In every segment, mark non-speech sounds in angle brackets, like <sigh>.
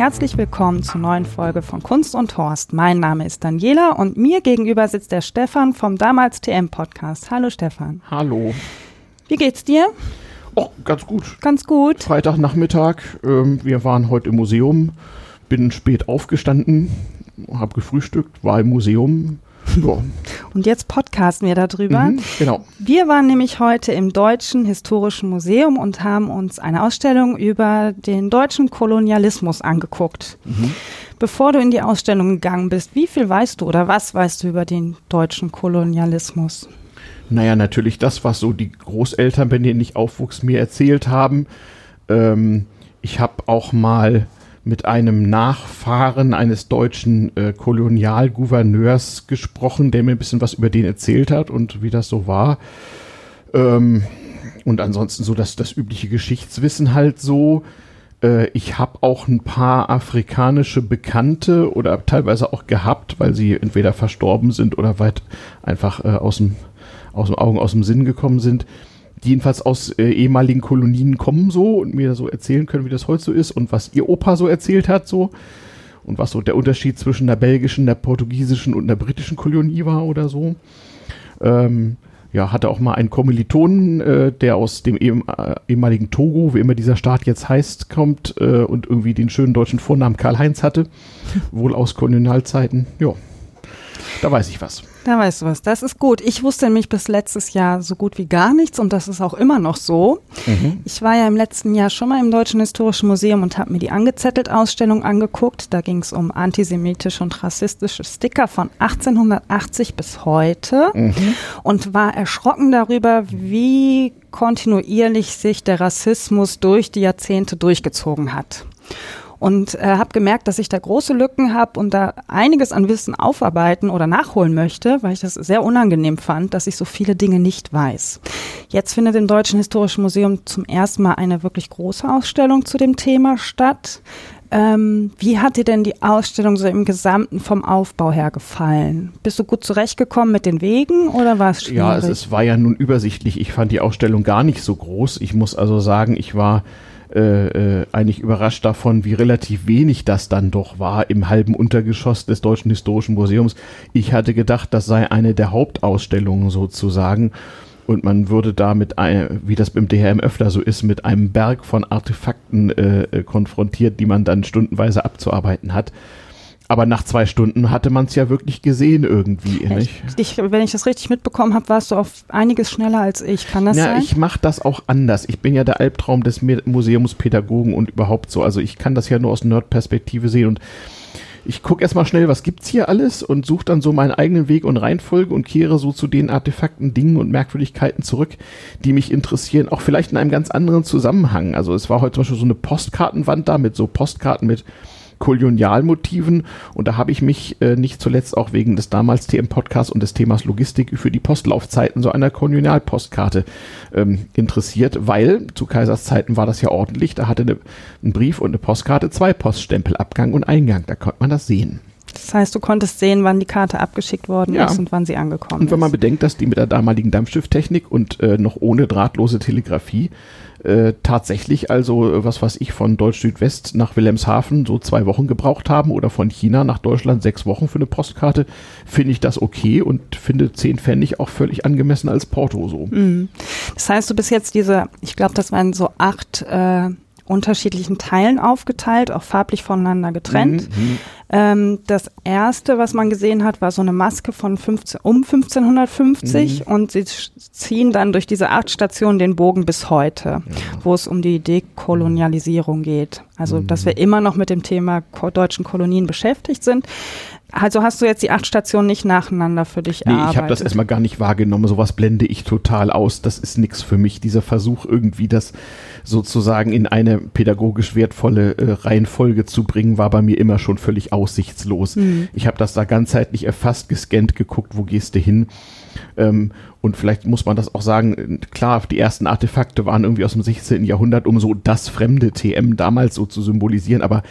Herzlich willkommen zur neuen Folge von Kunst und Horst. Mein Name ist Daniela und mir gegenüber sitzt der Stefan vom damals TM Podcast. Hallo Stefan. Hallo. Wie geht's dir? Oh, ganz gut. Ganz gut. Freitagnachmittag. Ähm, wir waren heute im Museum. Bin spät aufgestanden, habe gefrühstückt, war im Museum. Ja. Und jetzt podcasten wir darüber. Mhm, genau. Wir waren nämlich heute im Deutschen Historischen Museum und haben uns eine Ausstellung über den deutschen Kolonialismus angeguckt. Mhm. Bevor du in die Ausstellung gegangen bist, wie viel weißt du oder was weißt du über den deutschen Kolonialismus? Naja, natürlich das, was so die Großeltern, bei denen ich aufwuchs, mir erzählt haben. Ähm, ich habe auch mal mit einem Nachfahren eines deutschen äh, Kolonialgouverneurs gesprochen, der mir ein bisschen was über den erzählt hat und wie das so war. Ähm, und ansonsten so das, das übliche Geschichtswissen halt so. Äh, ich habe auch ein paar afrikanische Bekannte oder teilweise auch gehabt, weil sie entweder verstorben sind oder weit einfach äh, aus dem aus dem Augen, aus dem Sinn gekommen sind, die jedenfalls aus äh, ehemaligen Kolonien kommen so und mir so erzählen können, wie das heute so ist und was ihr Opa so erzählt hat so und was so der Unterschied zwischen der belgischen, der portugiesischen und der britischen Kolonie war oder so. Ähm, ja, hatte auch mal einen Kommilitonen, äh, der aus dem ehem, äh, ehemaligen Togo, wie immer dieser Staat jetzt heißt, kommt äh, und irgendwie den schönen deutschen Vornamen Karl-Heinz hatte, <laughs> wohl aus Kolonialzeiten. Ja, da weiß ich was. Da weißt du was, das ist gut. Ich wusste nämlich bis letztes Jahr so gut wie gar nichts und das ist auch immer noch so. Mhm. Ich war ja im letzten Jahr schon mal im Deutschen Historischen Museum und habe mir die Angezettelt-Ausstellung angeguckt. Da ging es um antisemitische und rassistische Sticker von 1880 bis heute Mhm. und war erschrocken darüber, wie kontinuierlich sich der Rassismus durch die Jahrzehnte durchgezogen hat und äh, habe gemerkt, dass ich da große Lücken habe und da einiges an Wissen aufarbeiten oder nachholen möchte, weil ich das sehr unangenehm fand, dass ich so viele Dinge nicht weiß. Jetzt findet im Deutschen Historischen Museum zum ersten Mal eine wirklich große Ausstellung zu dem Thema statt. Ähm, wie hat dir denn die Ausstellung so im Gesamten vom Aufbau her gefallen? Bist du gut zurechtgekommen mit den Wegen oder war es schwierig? Ja, es, es war ja nun übersichtlich. Ich fand die Ausstellung gar nicht so groß. Ich muss also sagen, ich war äh, äh, eigentlich überrascht davon, wie relativ wenig das dann doch war im halben Untergeschoss des Deutschen Historischen Museums. Ich hatte gedacht, das sei eine der Hauptausstellungen sozusagen. Und man würde da mit, ein, wie das beim DHM öfter so ist, mit einem Berg von Artefakten äh, äh, konfrontiert, die man dann stundenweise abzuarbeiten hat. Aber nach zwei Stunden hatte man es ja wirklich gesehen irgendwie. Ja, nicht? ich, ich, wenn ich das richtig mitbekommen habe, warst du auf einiges schneller als ich. Kann das Ja, sein? ich mache das auch anders. Ich bin ja der Albtraum des Museumspädagogen und überhaupt so. Also ich kann das ja nur aus Nerd-Perspektive sehen und ich gucke erstmal schnell, was gibt's hier alles und suche dann so meinen eigenen Weg und Reihenfolge und kehre so zu den Artefakten, Dingen und Merkwürdigkeiten zurück, die mich interessieren, auch vielleicht in einem ganz anderen Zusammenhang. Also es war heute zum Beispiel so eine Postkartenwand da mit so Postkarten mit Kolonialmotiven und da habe ich mich äh, nicht zuletzt auch wegen des damals TM-Podcasts und des Themas Logistik für die Postlaufzeiten so einer Kolonialpostkarte ähm, interessiert, weil zu Kaisers Zeiten war das ja ordentlich, da hatte eine, ein Brief und eine Postkarte zwei Poststempel, Abgang und Eingang, da konnte man das sehen. Das heißt, du konntest sehen, wann die Karte abgeschickt worden Ja. ist und wann sie angekommen Und wenn man ist. bedenkt, dass die mit der damaligen Dampfschifftechnik und äh, noch ohne drahtlose Telegrafie äh, tatsächlich also, äh, was weiß ich, von Deutsch-Südwest nach Wilhelmshaven so zwei Wochen gebraucht haben oder von China nach Deutschland sechs Wochen für eine Postkarte, finde ich das okay und finde zehn Pfennig auch völlig angemessen als Porto so. Mhm. Das heißt, du bist jetzt diese, ich glaube, das waren so acht äh, unterschiedlichen Teilen aufgeteilt, auch farblich voneinander getrennt. Mhm. Ähm, das erste, was man gesehen hat, war so eine Maske von 15, um 1550 Mhm. und sie ziehen dann durch diese acht Stationen den Bogen bis heute, wo es um die Dekolonialisierung geht. Also, Mhm. dass wir immer noch mit dem Thema ko deutschen Kolonien beschäftigt sind. Also hast du jetzt die acht Stationen nicht nacheinander für dich nee, erarbeitet? ich habe das erstmal gar nicht wahrgenommen. Sowas blende ich total aus. Das ist nichts für mich. Dieser Versuch, irgendwie das sozusagen in eine pädagogisch wertvolle äh, Reihenfolge zu bringen, war bei mir immer schon völlig aussichtslos. Mhm. Ich habe das da ganzheitlich erfasst, gescannt, geguckt, wo gehst du hin. Ähm, und vielleicht muss man das auch sagen, klar, die ersten Artefakte waren irgendwie aus dem 16. Jahrhundert, um so das fremde TM damals so zu symbolisieren, aber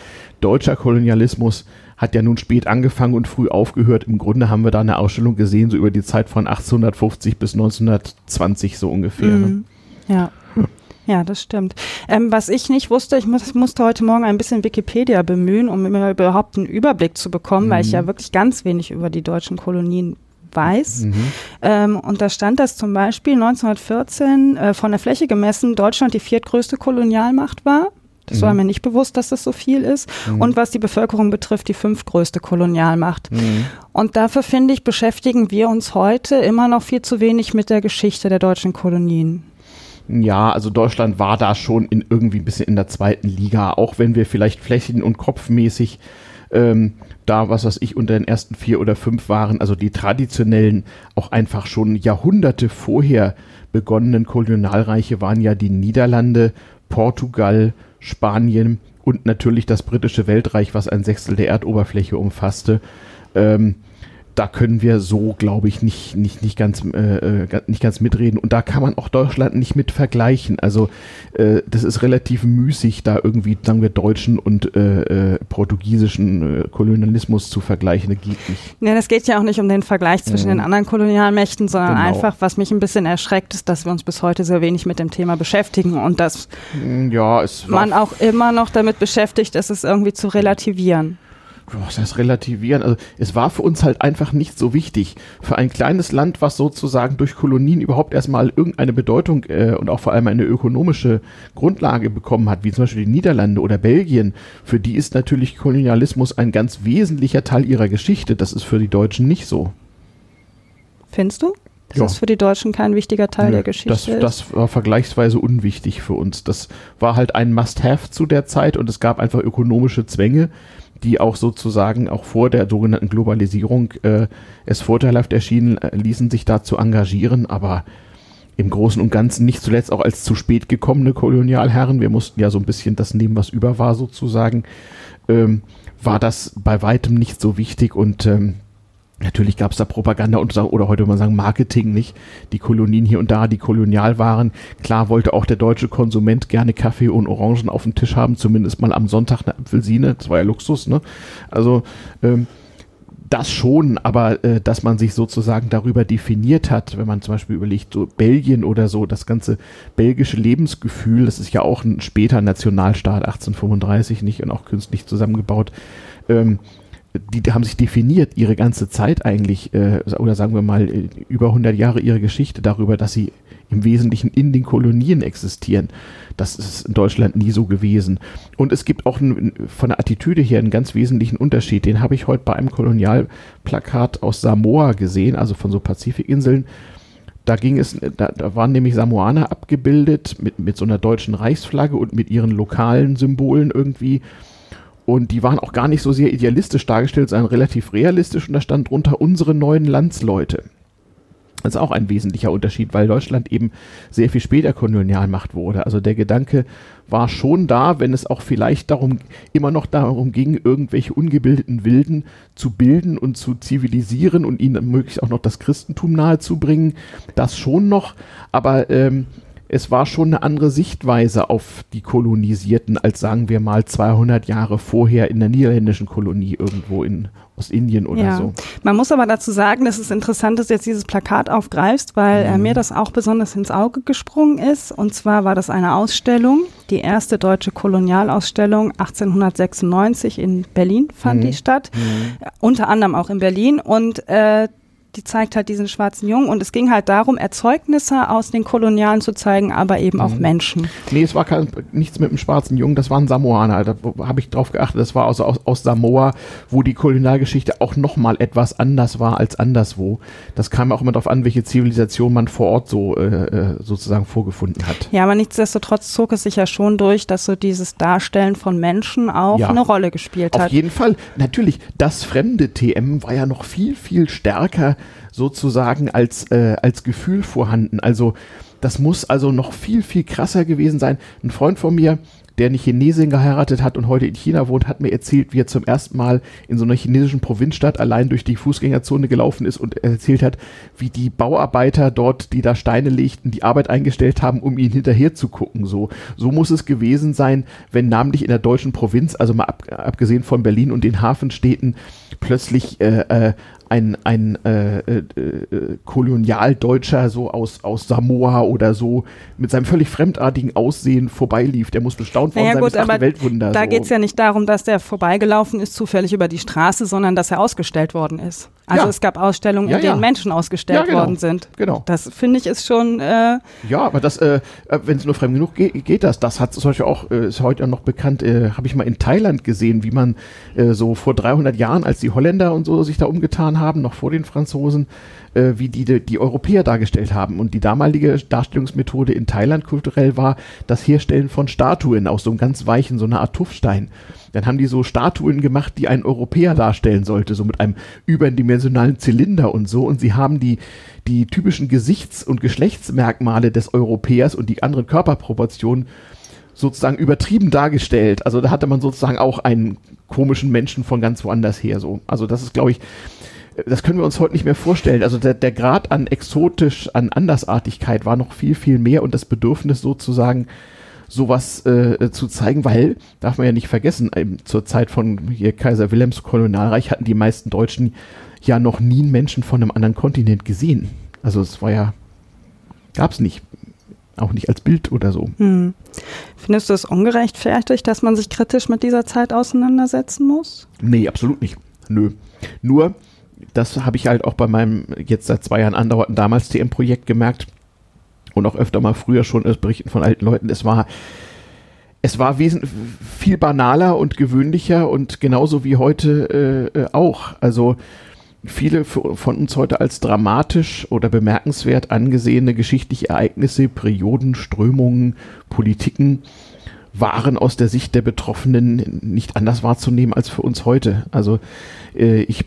deutscher Kolonialismus hat ja nun spät angefangen und früh aufgehört. Im Grunde haben wir da eine Ausstellung gesehen, so über die Zeit von 1850 bis 1920 so ungefähr. Ne? Mhm. Ne? Ja. Ja, das stimmt. Ähm, was ich nicht wusste, ich muss, musste heute Morgen ein bisschen Wikipedia bemühen, um mir überhaupt einen Überblick zu bekommen, mhm. weil ich ja mhm. wirklich ganz wenig über die deutschen Kolonien weiß. Mhm. Ähm, und da stand, dass zum Beispiel 1914 äh, von der Fläche gemessen Deutschland die viertgrößte Kolonialmacht war. Das mhm. war mir nicht bewusst, dass das so viel ist. Mhm. Und was die Bevölkerung betrifft, die fünftgrößte Kolonialmacht. Mhm. Und dafür finde ich, beschäftigen wir uns heute immer noch viel zu wenig mit der Geschichte der deutschen Kolonien. Ja, also Deutschland war da schon in irgendwie ein bisschen in der zweiten Liga, auch wenn wir vielleicht flächen- und kopfmäßig ähm, da, was weiß ich, unter den ersten vier oder fünf waren, also die traditionellen, auch einfach schon Jahrhunderte vorher begonnenen Kolonialreiche waren ja die Niederlande, Portugal, Spanien und natürlich das britische Weltreich, was ein Sechstel der Erdoberfläche umfasste. Ähm, da können wir so, glaube ich, nicht, nicht, nicht, ganz, äh, äh nicht ganz mitreden. Und da kann man auch Deutschland nicht mit vergleichen. Also äh, das ist relativ müßig, da irgendwie, sagen wir, deutschen und äh, äh portugiesischen äh, Kolonialismus zu vergleichen. Das geht nicht. Ja, das geht ja auch nicht um den Vergleich zwischen mhm. den anderen Kolonialmächten, sondern genau. einfach, was mich ein bisschen erschreckt, ist, dass wir uns bis heute sehr wenig mit dem Thema beschäftigen und dass ja, man auch immer noch damit beschäftigt ist, es irgendwie zu relativieren was heißt relativieren? Also es war für uns halt einfach nicht so wichtig. Für ein kleines Land, was sozusagen durch Kolonien überhaupt erstmal irgendeine Bedeutung äh, und auch vor allem eine ökonomische Grundlage bekommen hat, wie zum Beispiel die Niederlande oder Belgien, für die ist natürlich Kolonialismus ein ganz wesentlicher Teil ihrer Geschichte. Das ist für die Deutschen nicht so. Findest du? Das ja. ist für die Deutschen kein wichtiger Teil Nö, der Geschichte. Das, das war vergleichsweise unwichtig für uns. Das war halt ein Must-Have zu der Zeit und es gab einfach ökonomische Zwänge, die auch sozusagen auch vor der sogenannten Globalisierung äh, es vorteilhaft erschienen, äh, ließen sich da zu engagieren, aber im Großen und Ganzen nicht zuletzt auch als zu spät gekommene Kolonialherren, wir mussten ja so ein bisschen das nehmen, was über war sozusagen, ähm, war das bei weitem nicht so wichtig und ähm, Natürlich gab es da Propaganda und oder heute würde man sagen Marketing, nicht? Die Kolonien hier und da, die kolonial waren. Klar wollte auch der deutsche Konsument gerne Kaffee und Orangen auf dem Tisch haben, zumindest mal am Sonntag eine Apfelsine. Das war ja Luxus, ne? Also ähm, das schon, aber äh, dass man sich sozusagen darüber definiert hat, wenn man zum Beispiel überlegt, so Belgien oder so, das ganze belgische Lebensgefühl, das ist ja auch ein später Nationalstaat, 1835 nicht und auch künstlich zusammengebaut. Ähm, die, haben sich definiert ihre ganze Zeit eigentlich, äh, oder sagen wir mal äh, über 100 Jahre ihre Geschichte darüber, dass sie im Wesentlichen in den Kolonien existieren. Das ist in Deutschland nie so gewesen. Und es gibt auch ein, von der Attitüde her einen ganz wesentlichen Unterschied. Den habe ich heute bei einem Kolonialplakat aus Samoa gesehen, also von so Pazifikinseln. Da ging es, da, da waren nämlich Samoaner abgebildet mit, mit so einer deutschen Reichsflagge und mit ihren lokalen Symbolen irgendwie. Und die waren auch gar nicht so sehr idealistisch dargestellt, sondern relativ realistisch. Und da stand drunter unsere neuen Landsleute. Das ist auch ein wesentlicher Unterschied, weil Deutschland eben sehr viel später Kolonialmacht wurde. Also der Gedanke war schon da, wenn es auch vielleicht darum, immer noch darum ging, irgendwelche ungebildeten Wilden zu bilden und zu zivilisieren und ihnen möglichst auch noch das Christentum nahezubringen. Das schon noch, aber ähm, es war schon eine andere Sichtweise auf die Kolonisierten als sagen wir mal 200 Jahre vorher in der niederländischen Kolonie irgendwo in Ostindien oder ja. so. Man muss aber dazu sagen, dass es interessant ist, jetzt dieses Plakat aufgreifst, weil äh, mhm. äh, mir das auch besonders ins Auge gesprungen ist. Und zwar war das eine Ausstellung, die erste deutsche Kolonialausstellung 1896 in Berlin fand mhm. die statt, mhm. unter anderem auch in Berlin. Und äh, die zeigt halt diesen schwarzen Jungen und es ging halt darum, Erzeugnisse aus den Kolonialen zu zeigen, aber eben auch mhm. Menschen. Nee, es war kein, nichts mit dem schwarzen Jungen, das waren Samoaner, da habe ich drauf geachtet, das war aus, aus, aus Samoa, wo die Kolonialgeschichte auch nochmal etwas anders war als anderswo. Das kam auch immer darauf an, welche Zivilisation man vor Ort so äh, äh, sozusagen vorgefunden hat. Ja, aber nichtsdestotrotz zog es sich ja schon durch, dass so dieses Darstellen von Menschen auch ja, eine Rolle gespielt hat. Auf jeden Fall, natürlich, das fremde TM war ja noch viel, viel stärker sozusagen als, äh, als Gefühl vorhanden. Also das muss also noch viel, viel krasser gewesen sein. Ein Freund von mir, der eine Chinesin geheiratet hat und heute in China wohnt, hat mir erzählt, wie er zum ersten Mal in so einer chinesischen Provinzstadt allein durch die Fußgängerzone gelaufen ist und erzählt hat, wie die Bauarbeiter dort, die da Steine legten, die Arbeit eingestellt haben, um ihn hinterher zu gucken. So, so muss es gewesen sein, wenn namentlich in der deutschen Provinz, also mal ab, abgesehen von Berlin und den Hafenstädten, plötzlich äh, äh, ein, ein äh, äh, äh, Kolonialdeutscher so aus, aus Samoa oder so mit seinem völlig fremdartigen Aussehen vorbeilief. Der muss bestaunt worden naja, sein, gut, aber Weltwunder. Da so. geht es ja nicht darum, dass der vorbeigelaufen ist, zufällig über die Straße, sondern dass er ausgestellt worden ist. Also ja. es gab Ausstellungen, ja, in denen ja. Menschen ausgestellt genau. worden sind. Genau. Das finde ich ist schon. Äh ja, aber das, äh, wenn es nur fremd genug geht, geht das. Das hat zum Beispiel auch, ist heute auch noch bekannt, habe ich mal in Thailand gesehen, wie man so vor 300 Jahren, als die Holländer und so sich da umgetan haben, noch vor den Franzosen, äh, wie die, die, die Europäer dargestellt haben. Und die damalige Darstellungsmethode in Thailand kulturell war das Herstellen von Statuen aus so einem ganz weichen, so einer Art Tuffstein. Dann haben die so Statuen gemacht, die ein Europäer darstellen sollte, so mit einem überdimensionalen Zylinder und so. Und sie haben die, die typischen Gesichts- und Geschlechtsmerkmale des Europäers und die anderen Körperproportionen sozusagen übertrieben dargestellt. Also da hatte man sozusagen auch einen komischen Menschen von ganz woanders her. So. Also das ist, glaube ich, das können wir uns heute nicht mehr vorstellen. Also der, der Grad an exotisch, an Andersartigkeit war noch viel, viel mehr und das Bedürfnis sozusagen sowas äh, zu zeigen, weil, darf man ja nicht vergessen, ähm, zur Zeit von hier Kaiser Wilhelms Kolonialreich hatten die meisten Deutschen ja noch nie einen Menschen von einem anderen Kontinent gesehen. Also es war ja, gab es nicht. Auch nicht als Bild oder so. Hm. Findest du es ungerechtfertigt, dass man sich kritisch mit dieser Zeit auseinandersetzen muss? Nee, absolut nicht. Nö. Nur, das habe ich halt auch bei meinem jetzt seit zwei Jahren andauernden damals TM-Projekt gemerkt und auch öfter mal früher schon aus Berichten von alten Leuten. Es war es war viel banaler und gewöhnlicher und genauso wie heute äh, äh auch. Also viele von uns heute als dramatisch oder bemerkenswert angesehene geschichtliche Ereignisse, Perioden, Strömungen, Politiken waren aus der Sicht der Betroffenen nicht anders wahrzunehmen als für uns heute. Also äh, ich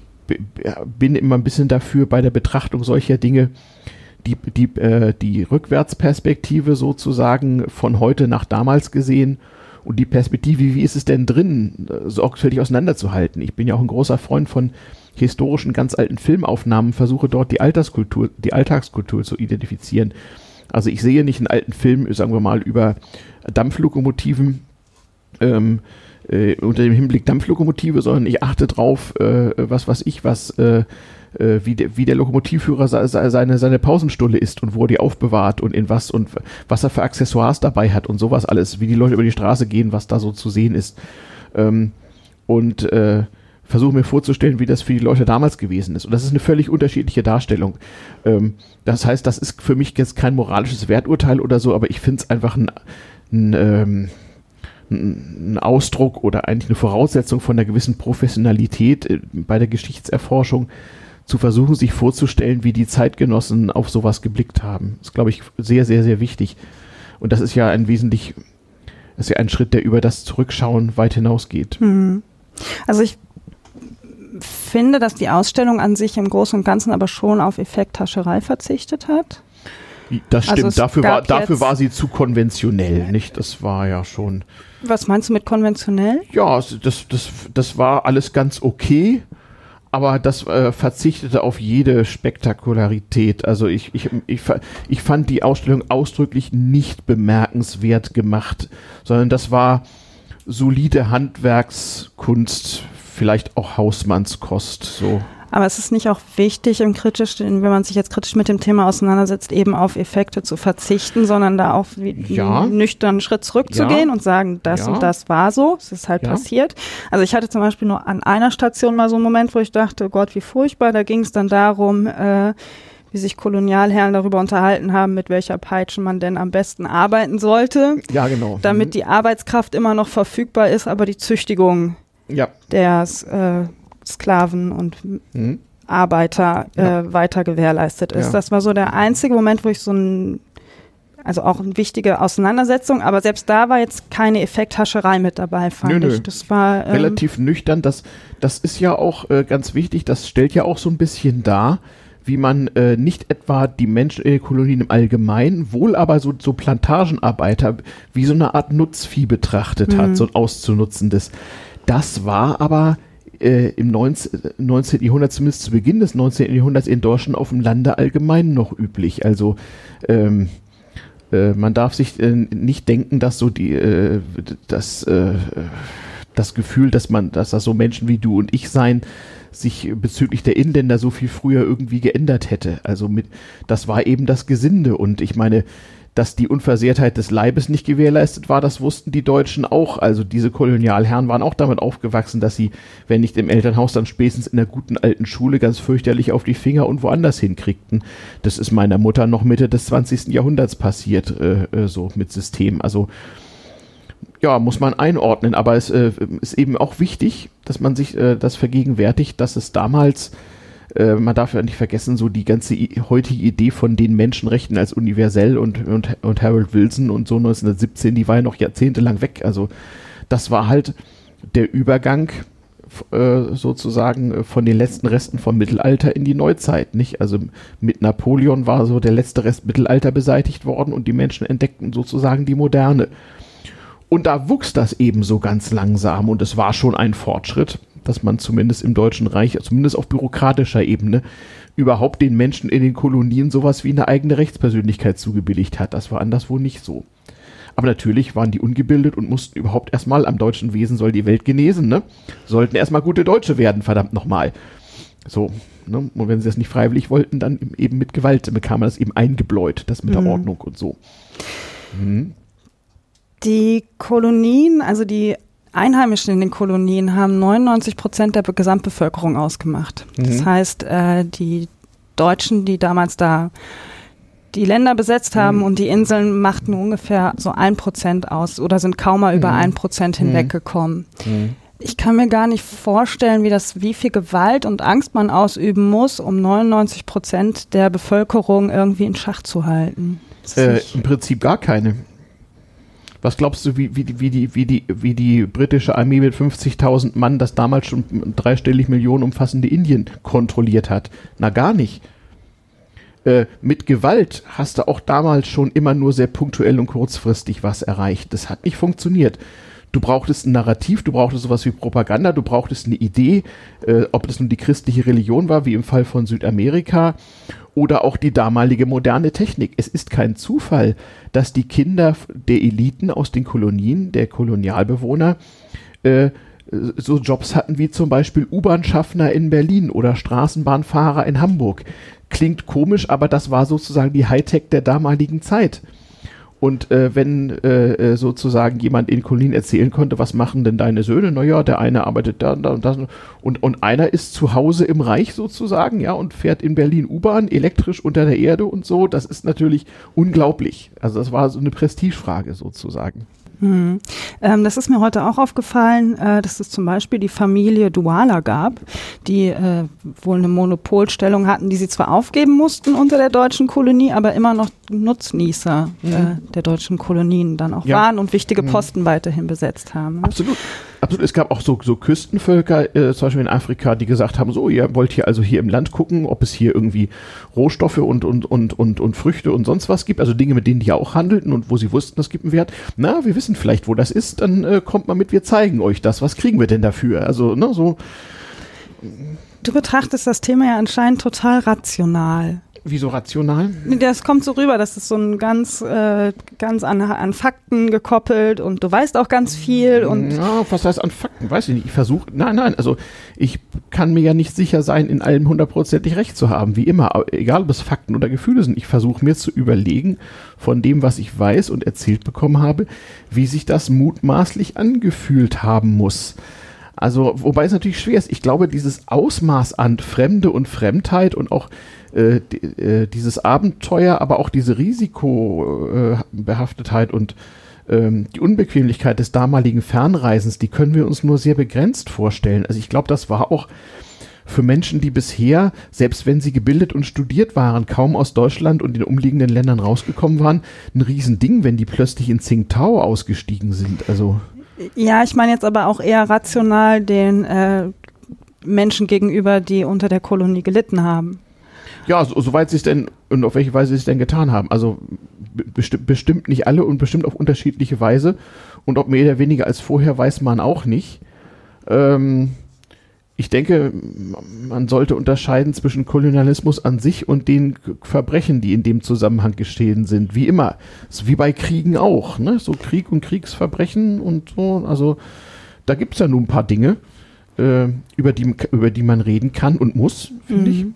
bin immer ein bisschen dafür bei der Betrachtung solcher Dinge, die, die, äh, die Rückwärtsperspektive sozusagen von heute nach damals gesehen und die Perspektive, wie ist es denn drin, sorgfältig auseinanderzuhalten. Ich bin ja auch ein großer Freund von historischen, ganz alten Filmaufnahmen, versuche dort die Alterskultur, die Alltagskultur zu identifizieren. Also ich sehe nicht einen alten Film, sagen wir mal, über Dampflokomotiven, ähm, äh, unter dem Hinblick Dampflokomotive, sondern ich achte drauf, äh, was weiß ich, was, äh, äh wie, de, wie der Lokomotivführer seine, seine Pausenstulle ist und wo er die aufbewahrt und in was und was er für Accessoires dabei hat und sowas alles, wie die Leute über die Straße gehen, was da so zu sehen ist. Ähm, und äh, versuche mir vorzustellen, wie das für die Leute damals gewesen ist. Und das ist eine völlig unterschiedliche Darstellung. Ähm, das heißt, das ist für mich jetzt kein moralisches Werturteil oder so, aber ich finde es einfach ein, ein ähm, ein Ausdruck oder eigentlich eine Voraussetzung von einer gewissen Professionalität äh, bei der Geschichtserforschung zu versuchen, sich vorzustellen, wie die Zeitgenossen auf sowas geblickt haben. Das ist, glaube ich, sehr, sehr, sehr wichtig. Und das ist ja ein wesentlich, das ist ja ein Schritt, der über das Zurückschauen weit hinausgeht. Mhm. Also ich finde, dass die Ausstellung an sich im Großen und Ganzen aber schon auf Effekthascherei verzichtet hat. Das stimmt, also dafür, war, dafür war sie zu konventionell, nicht? Das war ja schon. Was meinst du mit konventionell? Ja, das, das, das war alles ganz okay, aber das äh, verzichtete auf jede Spektakularität. Also ich, ich, ich, ich fand die Ausstellung ausdrücklich nicht bemerkenswert gemacht, sondern das war solide Handwerkskunst, vielleicht auch Hausmannskost. So. Aber es ist nicht auch wichtig, im kritisch, wenn man sich jetzt kritisch mit dem Thema auseinandersetzt, eben auf Effekte zu verzichten, sondern da auch ja. einen nüchternen Schritt zurückzugehen ja. und sagen, das ja. und das war so, es ist halt passiert. Also ich hatte zum Beispiel nur an einer Station mal so einen Moment, wo ich dachte, Gott, wie furchtbar. Da ging es dann darum, äh, wie sich Kolonialherren darüber unterhalten haben, mit welcher Peitsche man denn am besten arbeiten sollte. Ja, genau. Damit mhm. die Arbeitskraft immer noch verfügbar ist, aber die Züchtigung ja. der äh, Sklaven und mhm. Arbeiter äh, ja. weiter gewährleistet ist. Ja. Das war so der einzige Moment, wo ich so ein also auch eine wichtige Auseinandersetzung, aber selbst da war jetzt keine Effekthascherei mit dabei, fand nö, nö. ich. Das war ähm, relativ nüchtern. Das, das ist ja auch äh, ganz wichtig. Das stellt ja auch so ein bisschen dar, wie man äh, nicht etwa die Menschen in den Kolonien im Allgemeinen, wohl aber so, so Plantagenarbeiter wie so eine Art Nutzvieh betrachtet mhm. hat, so ein auszunutzendes. Das war aber äh, im 19, 19. Jahrhundert, zumindest zu Beginn des 19. Jahrhunderts in Deutschland auf dem Lande allgemein noch üblich. Also ähm, äh, man darf sich äh, nicht denken, dass so die äh, das, äh, das Gefühl, dass man, dass das so Menschen wie du und ich sein, sich bezüglich der Inländer so viel früher irgendwie geändert hätte. Also mit, das war eben das Gesinde und ich meine, dass die Unversehrtheit des Leibes nicht gewährleistet war, das wussten die Deutschen auch. Also diese Kolonialherren waren auch damit aufgewachsen, dass sie, wenn nicht im Elternhaus, dann spätestens in der guten alten Schule ganz fürchterlich auf die Finger und woanders hinkriegten. Das ist meiner Mutter noch Mitte des 20. Jahrhunderts passiert, äh, äh, so mit System. Also ja, muss man einordnen, aber es äh, ist eben auch wichtig, dass man sich äh, das vergegenwärtigt, dass es damals äh, man darf ja nicht vergessen, so die ganze heutige Idee von den Menschenrechten als universell und, und, und Harold Wilson und so 1917, die war ja noch jahrzehntelang weg. Also das war halt der Übergang äh, sozusagen äh, von den letzten Resten vom Mittelalter in die Neuzeit, nicht? Also mit Napoleon war so der letzte Rest Mittelalter beseitigt worden und die Menschen entdeckten sozusagen die Moderne. Und da wuchs das eben so ganz langsam und es war schon ein Fortschritt dass man zumindest im Deutschen Reich, zumindest auf bürokratischer Ebene, überhaupt den Menschen in den Kolonien sowas wie eine eigene Rechtspersönlichkeit zugebilligt hat. Das war anderswo nicht so. Aber natürlich waren die ungebildet und mussten überhaupt erstmal am deutschen Wesen soll die Welt genesen, ne? Sollten erstmal gute Deutsche werden, verdammt nochmal. So, ne? Und wenn sie das nicht freiwillig wollten, dann eben mit Gewalt bekam man das eben eingebläut, das mit mhm. der Ordnung und so. Mhm. Die Kolonien, also die Einheimischen in den Kolonien haben 99 Prozent der Gesamtbevölkerung ausgemacht. Mhm. Das heißt, äh, die Deutschen, die damals da die Länder besetzt haben mhm. und die Inseln machten ungefähr so ein Prozent aus oder sind kaum mal über mhm. ein Prozent mhm. hinweggekommen. Mhm. Ich kann mir gar nicht vorstellen, wie das, wie viel Gewalt und Angst man ausüben muss, um 99 Prozent der Bevölkerung irgendwie in Schach zu halten. Äh, Im Prinzip gar keine. Was glaubst du, wie, wie, wie, die, wie, die, wie die britische Armee mit 50.000 Mann das damals schon dreistellig Millionen umfassende Indien kontrolliert hat? Na gar nicht. Äh, mit Gewalt hast du auch damals schon immer nur sehr punktuell und kurzfristig was erreicht. Das hat nicht funktioniert. Du brauchtest ein Narrativ, du brauchtest sowas wie Propaganda, du brauchtest eine Idee, äh, ob das nun die christliche Religion war, wie im Fall von Südamerika, oder auch die damalige moderne Technik. Es ist kein Zufall, dass die Kinder der Eliten aus den Kolonien, der Kolonialbewohner, äh, so Jobs hatten wie zum Beispiel U-Bahn-Schaffner in Berlin oder Straßenbahnfahrer in Hamburg. Klingt komisch, aber das war sozusagen die Hightech der damaligen Zeit. Und äh, wenn äh, äh, sozusagen jemand in Kolin erzählen konnte, was machen denn deine Söhne? Naja, der eine arbeitet da und da und das. Und, und einer ist zu Hause im Reich sozusagen, ja, und fährt in Berlin U-Bahn, elektrisch unter der Erde und so. Das ist natürlich unglaublich. Also das war so eine Prestigefrage sozusagen. Hm. Ähm, das ist mir heute auch aufgefallen, äh, dass es zum Beispiel die Familie Duala gab, die äh, wohl eine Monopolstellung hatten, die sie zwar aufgeben mussten unter der deutschen Kolonie, aber immer noch Nutznießer mhm. äh, der deutschen Kolonien dann auch ja. waren und wichtige mhm. Posten mhm. weiterhin besetzt haben. Ne? Absolut. Absolut. Es gab auch so, so Küstenvölker, äh, zum Beispiel in Afrika, die gesagt haben, so, ihr wollt hier also hier im Land gucken, ob es hier irgendwie Rohstoffe und, und, und, und, und Früchte und sonst was gibt, also Dinge, mit denen die auch handelten und wo sie wussten, es gibt einen Wert. Na, wir wissen vielleicht, wo das ist, dann äh, kommt mal mit, wir zeigen euch das. Was kriegen wir denn dafür? Also, ne, so. Du betrachtest das Thema ja anscheinend total rational. Wieso rational? Das kommt so rüber, das ist so ein ganz, äh, ganz an, an Fakten gekoppelt und du weißt auch ganz viel und. Ja, was heißt an Fakten? Weiß ich nicht. Ich versuche, nein, nein, also ich kann mir ja nicht sicher sein, in allem hundertprozentig recht zu haben, wie immer, egal ob es Fakten oder Gefühle sind. Ich versuche mir zu überlegen, von dem, was ich weiß und erzählt bekommen habe, wie sich das mutmaßlich angefühlt haben muss. Also, wobei es natürlich schwer ist. Ich glaube, dieses Ausmaß an Fremde und Fremdheit und auch äh, äh, dieses Abenteuer, aber auch diese Risikobehaftetheit äh, und ähm, die Unbequemlichkeit des damaligen Fernreisens, die können wir uns nur sehr begrenzt vorstellen. Also ich glaube, das war auch für Menschen, die bisher, selbst wenn sie gebildet und studiert waren, kaum aus Deutschland und den umliegenden Ländern rausgekommen waren, ein Riesending, wenn die plötzlich in Tsingtao ausgestiegen sind. Also ja, ich meine jetzt aber auch eher rational den äh, Menschen gegenüber, die unter der Kolonie gelitten haben. Ja, so, soweit sie es denn und auf welche Weise sie es denn getan haben. Also besti bestimmt nicht alle und bestimmt auf unterschiedliche Weise. Und ob mehr oder weniger als vorher, weiß man auch nicht. Ähm, ich denke, man sollte unterscheiden zwischen Kolonialismus an sich und den Verbrechen, die in dem Zusammenhang geschehen sind. Wie immer. wie bei Kriegen auch. Ne? So Krieg und Kriegsverbrechen und so. Also da gibt es ja nun ein paar Dinge, äh, über, die, über die man reden kann und muss, finde mhm. ich.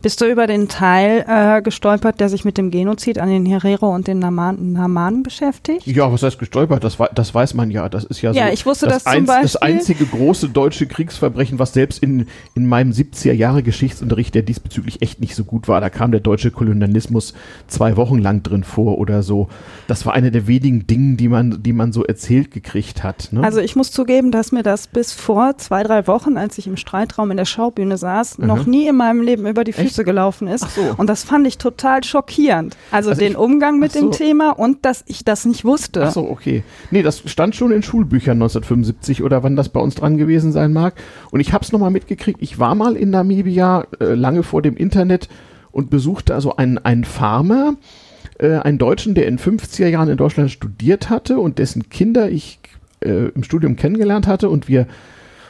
Bist du über den Teil äh, gestolpert, der sich mit dem Genozid an den Herero und den Naman, Namanen beschäftigt? Ja, was heißt gestolpert? Das, das weiß man ja. Das ist ja, ja so ich wusste das, Beispiel. das einzige große deutsche Kriegsverbrechen, was selbst in, in meinem 70er Jahre Geschichtsunterricht, der diesbezüglich echt nicht so gut war, da kam der deutsche Kolonialismus zwei Wochen lang drin vor oder so. Das war eine der wenigen Dinge, die man, die man so erzählt gekriegt hat. Ne? Also ich muss zugeben, dass mir das bis vor zwei, drei Wochen, als ich im Streitraum in der Schaubühne saß, mhm. noch nie in meinem Leben über die Füße Echt? gelaufen ist. So. Und das fand ich total schockierend. Also, also den ich, Umgang mit so. dem Thema und dass ich das nicht wusste. Ach so, okay. Nee, das stand schon in Schulbüchern 1975 oder wann das bei uns dran gewesen sein mag. Und ich habe es nochmal mitgekriegt. Ich war mal in Namibia äh, lange vor dem Internet und besuchte also einen, einen Farmer, äh, einen Deutschen, der in 50er Jahren in Deutschland studiert hatte und dessen Kinder ich äh, im Studium kennengelernt hatte und wir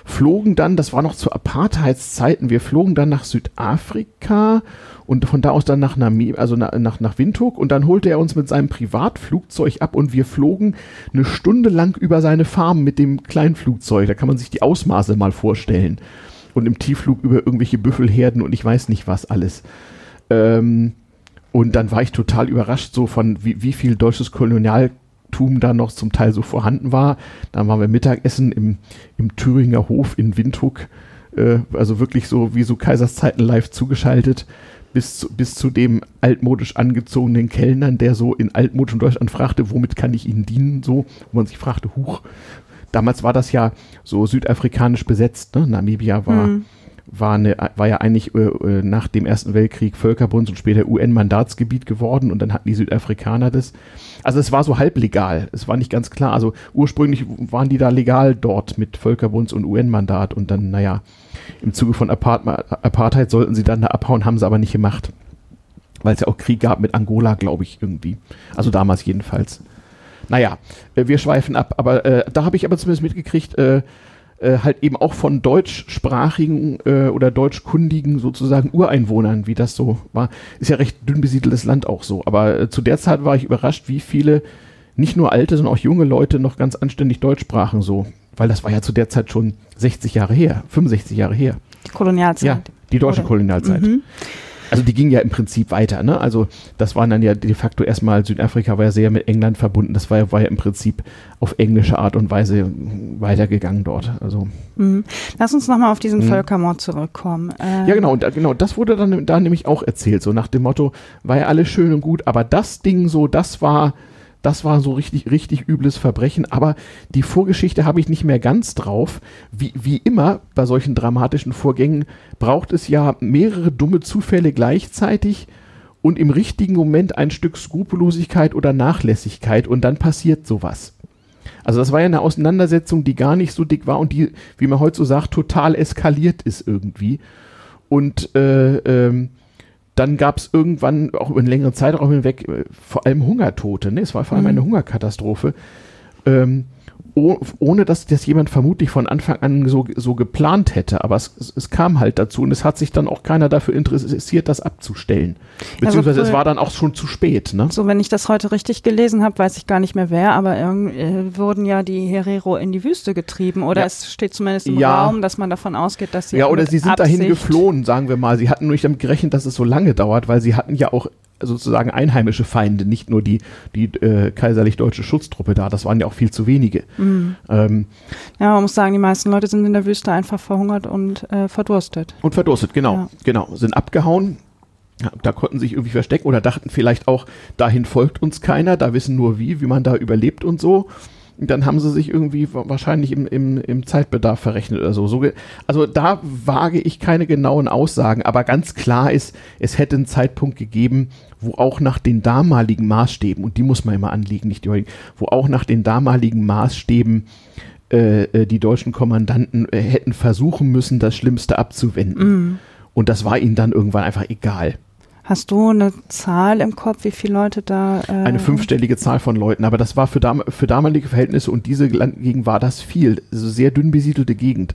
flogen dann, das war noch zu Apartheidszeiten, wir flogen dann nach Südafrika und von da aus dann nach Namibia, also nach, nach, nach Windhoek und dann holte er uns mit seinem Privatflugzeug ab und wir flogen eine Stunde lang über seine Farm mit dem Kleinflugzeug. Da kann man sich die Ausmaße mal vorstellen. Und im Tiefflug über irgendwelche Büffelherden und ich weiß nicht was alles. Ähm, und dann war ich total überrascht, so von wie, wie viel deutsches Kolonial Tum da noch zum Teil so vorhanden war. Dann waren wir Mittagessen im, im Thüringer Hof in Windhoek, äh, also wirklich so wie so Kaiserszeiten live zugeschaltet, bis zu, bis zu dem altmodisch angezogenen Kellnern, der so in altmodischem Deutschland fragte, womit kann ich Ihnen dienen, so, wo man sich fragte, huch. Damals war das ja so südafrikanisch besetzt, ne? Namibia war. Mhm war, eine, war ja eigentlich äh, äh nach dem Ersten Weltkrieg Völkerbunds und später UN-Mandatsgebiet geworden und dann hatten die Südafrikaner das. Also es war so halblegal, es war nicht ganz klar. Also ursprünglich waren die da legal dort mit Völkerbunds- und UN-Mandat und dann, naja, im Zuge von Apart Apartheid sollten sie dann da abhauen, haben sie aber nicht gemacht. Weil es ja auch Krieg gab mit Angola, glaube ich, irgendwie. Also damals jedenfalls. Naja, äh, wir schweifen ab, aber äh, da habe ich aber zumindest mitgekriegt, äh, äh, halt eben auch von deutschsprachigen äh, oder deutschkundigen sozusagen Ureinwohnern, wie das so war. Ist ja recht dünn besiedeltes Land auch so. Aber äh, zu der Zeit war ich überrascht, wie viele nicht nur alte, sondern auch junge Leute noch ganz anständig Deutsch sprachen so. Weil das war ja zu der Zeit schon 60 Jahre her, 65 Jahre her. Die Kolonialzeit. Ja, die deutsche Oder? Kolonialzeit. Mhm. Also die ging ja im Prinzip weiter, ne? Also das waren dann ja de facto erstmal, Südafrika war ja sehr mit England verbunden, das war ja, war ja im Prinzip auf englische Art und Weise weitergegangen dort. Also. Mhm. Lass uns nochmal auf diesen mhm. Völkermord zurückkommen. Ähm. Ja, genau, und genau, das wurde dann da nämlich auch erzählt, so nach dem Motto, war ja alles schön und gut, aber das Ding so, das war das war so richtig, richtig übles Verbrechen. Aber die Vorgeschichte habe ich nicht mehr ganz drauf. Wie, wie immer bei solchen dramatischen Vorgängen braucht es ja mehrere dumme Zufälle gleichzeitig und im richtigen Moment ein Stück Skrupellosigkeit oder Nachlässigkeit und dann passiert sowas. Also das war ja eine Auseinandersetzung, die gar nicht so dick war und die, wie man heute so sagt, total eskaliert ist irgendwie. Und äh, ähm, dann gab es irgendwann auch über einen längeren Zeitraum hinweg äh, vor allem Hungertote. Ne? Es war vor allem mhm. eine Hungerkatastrophe. Ähm, oh, ohne dass das jemand vermutlich von Anfang an so, so geplant hätte. Aber es, es kam halt dazu und es hat sich dann auch keiner dafür interessiert, das abzustellen. Beziehungsweise also, es war dann auch schon zu spät. Ne? So, wenn ich das heute richtig gelesen habe, weiß ich gar nicht mehr wer, aber äh, wurden ja die Herero in die Wüste getrieben oder ja. es steht zumindest im ja. Raum, dass man davon ausgeht, dass sie Ja, oder sie sind Absicht dahin geflohen, sagen wir mal. Sie hatten nur nicht damit gerechnet, dass es so lange dauert, weil sie hatten ja auch sozusagen einheimische Feinde, nicht nur die, die äh, kaiserlich-deutsche Schutztruppe da. Das waren ja auch viel zu wenige. Mhm. Ähm, ja, man muss sagen, die meisten Leute sind in der Wüste einfach verhungert und äh, verdurstet. Und verdurstet, genau. Ja. Genau. Sind abgehauen. Da konnten sich irgendwie verstecken oder dachten vielleicht auch, dahin folgt uns keiner, da wissen nur wie, wie man da überlebt und so dann haben sie sich irgendwie wahrscheinlich im, im, im Zeitbedarf verrechnet oder so. so. Also da wage ich keine genauen Aussagen, aber ganz klar ist, es hätte einen Zeitpunkt gegeben, wo auch nach den damaligen Maßstäben, und die muss man immer anlegen, nicht die heutigen, wo auch nach den damaligen Maßstäben äh, äh die deutschen Kommandanten äh, hätten versuchen müssen, das Schlimmste abzuwenden. Mm. Und das war ihnen dann irgendwann einfach egal. Hast du eine Zahl im Kopf, wie viele Leute da? Äh eine fünfstellige Zahl von Leuten, aber das war für, dam für damalige Verhältnisse und diese Landgegend war das viel. Also sehr dünn besiedelte Gegend.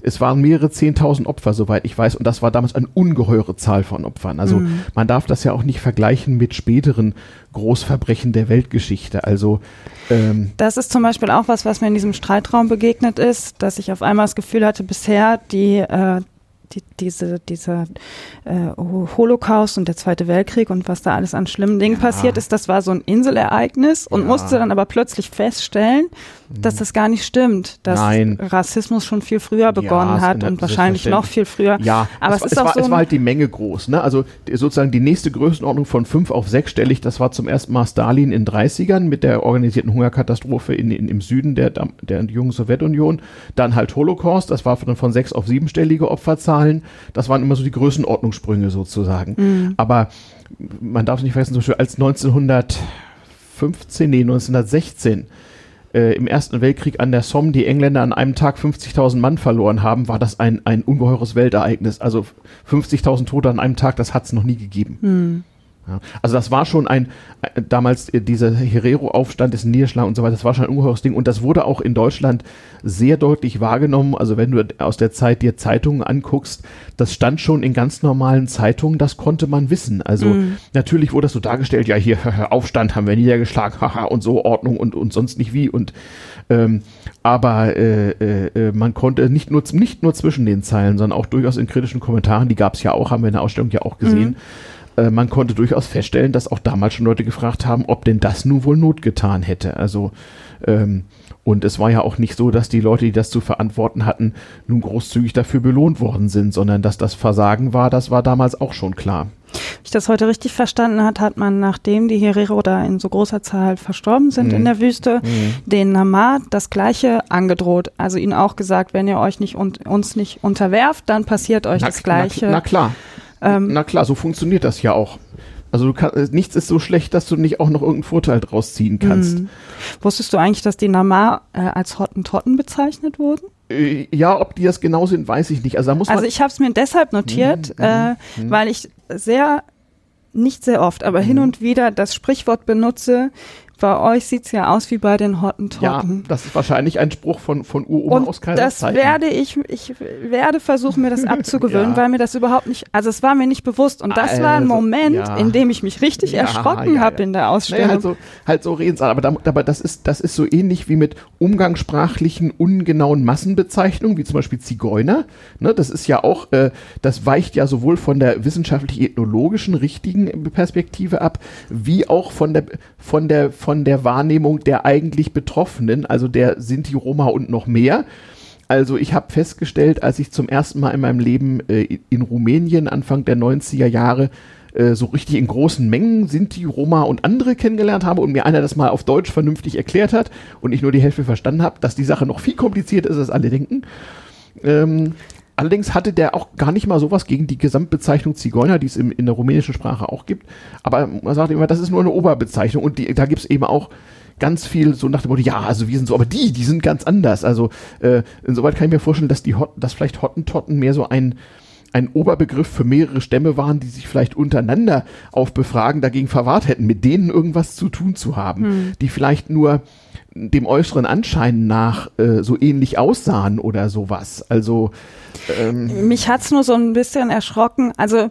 Es waren mehrere zehntausend Opfer, soweit ich weiß, und das war damals eine ungeheure Zahl von Opfern. Also mhm. man darf das ja auch nicht vergleichen mit späteren Großverbrechen der Weltgeschichte. Also ähm das ist zum Beispiel auch was, was mir in diesem Streitraum begegnet ist, dass ich auf einmal das Gefühl hatte, bisher die äh, die, diese, dieser äh, Holocaust und der Zweite Weltkrieg und was da alles an schlimmen Dingen ja. passiert ist, das war so ein Inselereignis und ja. musste dann aber plötzlich feststellen, dass das gar nicht stimmt, dass Nein. Rassismus schon viel früher begonnen ja, hat und wahrscheinlich noch viel früher. Ja, aber es, es, ist auch war, so es war halt die Menge groß. Ne? Also die, sozusagen die nächste Größenordnung von fünf auf sechsstellig, das war zum ersten Mal Stalin in 30ern mit der organisierten Hungerkatastrophe in, in, im Süden der, der jungen Sowjetunion. Dann halt Holocaust, das war von, von sechs auf siebenstellige Opferzahlen. Das waren immer so die Größenordnungssprünge sozusagen. Mhm. Aber man darf es nicht vergessen, zum Beispiel als 1915, nee, 1916 äh, im Ersten Weltkrieg an der Somme die Engländer an einem Tag 50.000 Mann verloren haben, war das ein, ein ungeheures Weltereignis. Also 50.000 Tote an einem Tag, das hat es noch nie gegeben. Hm. Ja, also das war schon ein, äh, damals äh, dieser Herero-Aufstand, des Niederschlag und so weiter, das war schon ein ungeheures Ding und das wurde auch in Deutschland sehr deutlich wahrgenommen. Also wenn du aus der Zeit dir Zeitungen anguckst, das stand schon in ganz normalen Zeitungen, das konnte man wissen. Also mhm. natürlich wurde das so dargestellt, ja hier <laughs> Aufstand haben wir niedergeschlagen, <laughs> haha und so Ordnung und, und sonst nicht wie und ähm, aber äh, äh, äh, man konnte nicht nur, nicht nur zwischen den Zeilen, sondern auch durchaus in kritischen Kommentaren, die gab es ja auch, haben wir in der Ausstellung ja auch gesehen, mhm äh, man konnte durchaus feststellen, dass auch damals schon Leute gefragt haben, ob denn das nun wohl Not getan hätte. Also ähm, und es war ja auch nicht so, dass die Leute, die das zu verantworten hatten, nun großzügig dafür belohnt worden sind, sondern dass das Versagen war, das war damals auch schon klar. Wenn ich das heute richtig verstanden hat, hat man, nachdem die Herero da in so großer Zahl verstorben sind mhm. in der Wüste, mhm. den Namad das Gleiche angedroht. Also ihnen auch gesagt, wenn ihr euch nicht und uns nicht unterwerft, dann passiert euch na, das Gleiche. Na, na klar. Ähm, Na klar, so funktioniert das ja auch. Also du kann, äh, nichts ist so schlecht, dass du nicht auch noch irgendeinen Vorteil draus ziehen kannst. Mhm. Wusstest du eigentlich, dass die Namar äh, als Hottentotten bezeichnet wurden? Äh, ja, ob die das genau sind, weiß ich nicht. Also, da muss also ich habe es mir deshalb notiert, mhm, äh, mhm. weil ich sehr, nicht sehr oft, aber hin mhm. und wieder das Sprichwort benutze, bei euch sieht es ja aus wie bei den Hottentotten. Ja, das ist wahrscheinlich ein Spruch von, von Uroma aus Kaiserzeiten. Das werde ich, ich werde versuchen, mir das <laughs> abzugewöhnen, ja. weil mir das überhaupt nicht, also es war mir nicht bewusst. Und das also, war ein also, Moment, ja. in dem ich mich richtig ja, erschrocken habe in der Ausstellung. Naja, halt so, halt so reden aber, da, aber das ist, das ist so ähnlich wie mit umgangssprachlichen, ungenauen Massenbezeichnungen, wie zum Beispiel Zigeuner. Ne, das ist ja auch, äh, das weicht ja sowohl von der wissenschaftlich-ethnologischen richtigen Perspektive ab, wie auch von der, von der, von von der Wahrnehmung der eigentlich Betroffenen, also der Sinti, Roma und noch mehr. Also ich habe festgestellt, als ich zum ersten Mal in meinem Leben äh, in Rumänien Anfang der 90er Jahre äh, so richtig in großen Mengen Sinti, Roma und andere kennengelernt habe und mir einer das mal auf Deutsch vernünftig erklärt hat und ich nur die Hälfte verstanden habe, dass die Sache noch viel komplizierter ist, als alle denken. Ähm, Allerdings hatte der auch gar nicht mal sowas gegen die Gesamtbezeichnung Zigeuner, die es im, in der rumänischen Sprache auch gibt. Aber man sagt immer, das ist nur eine Oberbezeichnung und die, da gibt es eben auch ganz viel so nach dem Motto, ja, also wir sind so, aber die, die sind ganz anders. Also äh, insoweit kann ich mir vorstellen, dass die Hot, dass vielleicht Hottentotten mehr so ein ein Oberbegriff für mehrere Stämme waren, die sich vielleicht untereinander auf Befragen dagegen verwahrt hätten, mit denen irgendwas zu tun zu haben, hm. die vielleicht nur dem äußeren Anschein nach äh, so ähnlich aussahen oder sowas. Also ähm, mich hat's nur so ein bisschen erschrocken. Also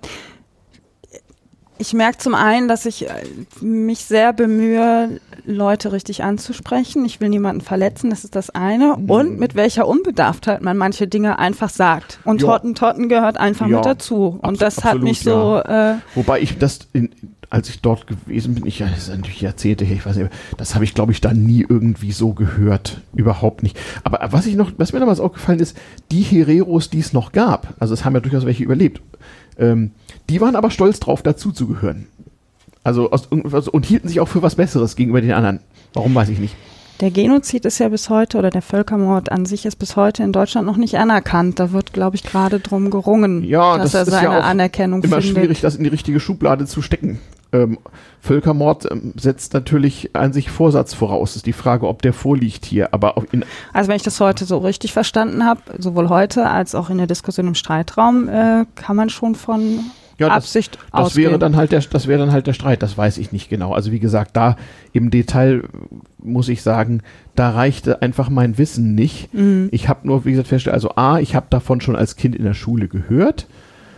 ich merke zum einen, dass ich äh, mich sehr bemühe, Leute richtig anzusprechen. Ich will niemanden verletzen, das ist das eine. Mhm. Und mit welcher Unbedarftheit man manche Dinge einfach sagt. Und ja. Hottentotten gehört einfach ja, mit dazu. Und das absolut, hat mich so. Ja. Äh, Wobei ich das, in, als ich dort gewesen bin, ich, das ist natürlich Jahrzehnte her, ich weiß nicht, das habe ich glaube ich da nie irgendwie so gehört. Überhaupt nicht. Aber was ich noch, was mir damals aufgefallen ist, die Hereros, die es noch gab, also es haben ja durchaus welche überlebt, ähm, die waren aber stolz drauf, dazuzugehören. Also, aus, also und hielten sich auch für was Besseres gegenüber den anderen. Warum weiß ich nicht. Der Genozid ist ja bis heute oder der Völkermord an sich ist bis heute in Deutschland noch nicht anerkannt. Da wird, glaube ich, gerade drum gerungen, ja, dass das er seine ja Anerkennung immer findet. Immer schwierig, das in die richtige Schublade zu stecken. Ähm, Völkermord ähm, setzt natürlich an sich Vorsatz voraus. ist die Frage, ob der vorliegt hier. Aber also wenn ich das heute so richtig verstanden habe, sowohl heute als auch in der Diskussion im Streitraum, äh, kann man schon von ja, Absicht das, das wäre dann halt der, das wäre dann halt der Streit. Das weiß ich nicht genau. Also wie gesagt, da im Detail muss ich sagen, da reichte einfach mein Wissen nicht. Mhm. Ich habe nur, wie gesagt, festgestellt, also A, ich habe davon schon als Kind in der Schule gehört.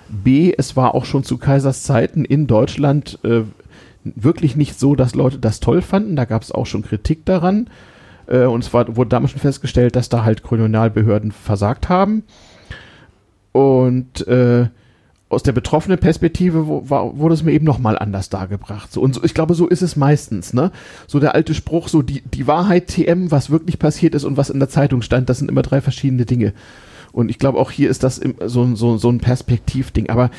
B, es war auch schon zu Kaisers Zeiten in Deutschland äh, wirklich nicht so, dass Leute das toll fanden. Da gab es auch schon Kritik daran. Äh, und es war, wurde damals schon festgestellt, dass da halt Kolonialbehörden versagt haben. Und äh, aus der betroffenen Perspektive wo, war, wurde es mir eben nochmal anders dargebracht. So, und so, ich glaube, so ist es meistens, ne? So der alte Spruch, so die, die Wahrheit TM, was wirklich passiert ist und was in der Zeitung stand, das sind immer drei verschiedene Dinge. Und ich glaube, auch hier ist das so, so, so ein Perspektivding. Aber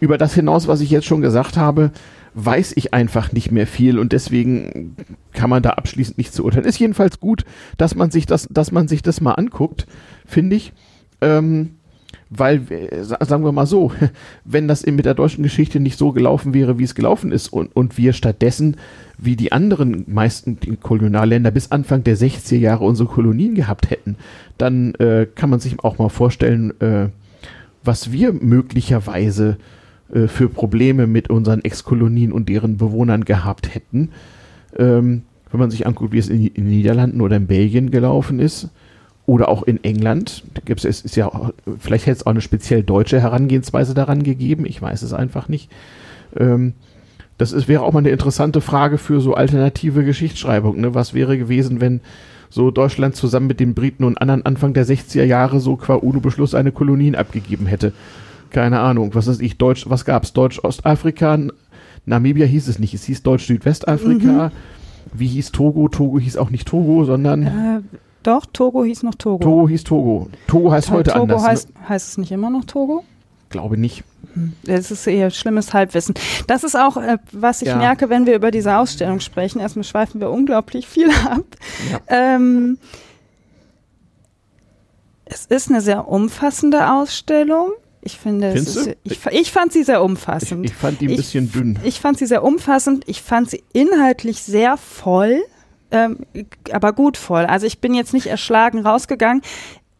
über das hinaus, was ich jetzt schon gesagt habe, weiß ich einfach nicht mehr viel und deswegen kann man da abschließend nicht zu urteilen. Ist jedenfalls gut, dass man sich das, dass man sich das mal anguckt, finde ich. Ähm, weil, sagen wir mal so, <laughs> wenn das mit der deutschen Geschichte nicht so gelaufen wäre, wie es gelaufen ist und, und wir stattdessen, wie die anderen meisten Kolonialländer bis Anfang der 60er Jahre unsere Kolonien gehabt hätten, dann äh, kann man sich auch mal vorstellen, äh, was wir möglicherweise äh, für Probleme mit unseren Ex-Kolonien und deren Bewohnern gehabt hätten. Ähm, wenn man sich anguckt, wie es in, in den Niederlanden oder in Belgien gelaufen ist, oder auch in England. Gibt's, es ist ja, vielleicht hätte es auch eine speziell deutsche Herangehensweise daran gegeben. Ich weiß es einfach nicht. Ähm, das ist, wäre auch mal eine interessante Frage für so alternative Geschichtsschreibung. Ne? Was wäre gewesen, wenn so Deutschland zusammen mit den Briten und anderen Anfang der 60er Jahre so qua UNO-Beschluss eine Kolonien abgegeben hätte? Keine Ahnung. Was ist ich? Deutsch, was gab's? Deutsch-Ostafrika? Namibia hieß es nicht. Es hieß Deutsch-Südwestafrika. Mhm. Wie hieß Togo? Togo hieß auch nicht Togo, sondern. Äh, doch, Togo hieß noch Togo. Togo hieß Togo. Togo heißt Ta heute Togo anders. Togo heißt, ne? heißt es nicht immer noch Togo? Glaube nicht. Das ist eher schlimmes Halbwissen. Das ist auch, äh, was ich ja. merke, wenn wir über diese Ausstellung sprechen. Erstmal schweifen wir unglaublich viel <laughs> ab. Ja. Ähm, es ist eine sehr umfassende Ausstellung. Ich finde, ist, ich, ich, fand sie sehr umfassend. Ich, ich fand die ein bisschen dünn. Ich fand sie sehr umfassend. Ich fand sie inhaltlich sehr voll ähm, aber gut voll. Also ich bin jetzt nicht erschlagen rausgegangen.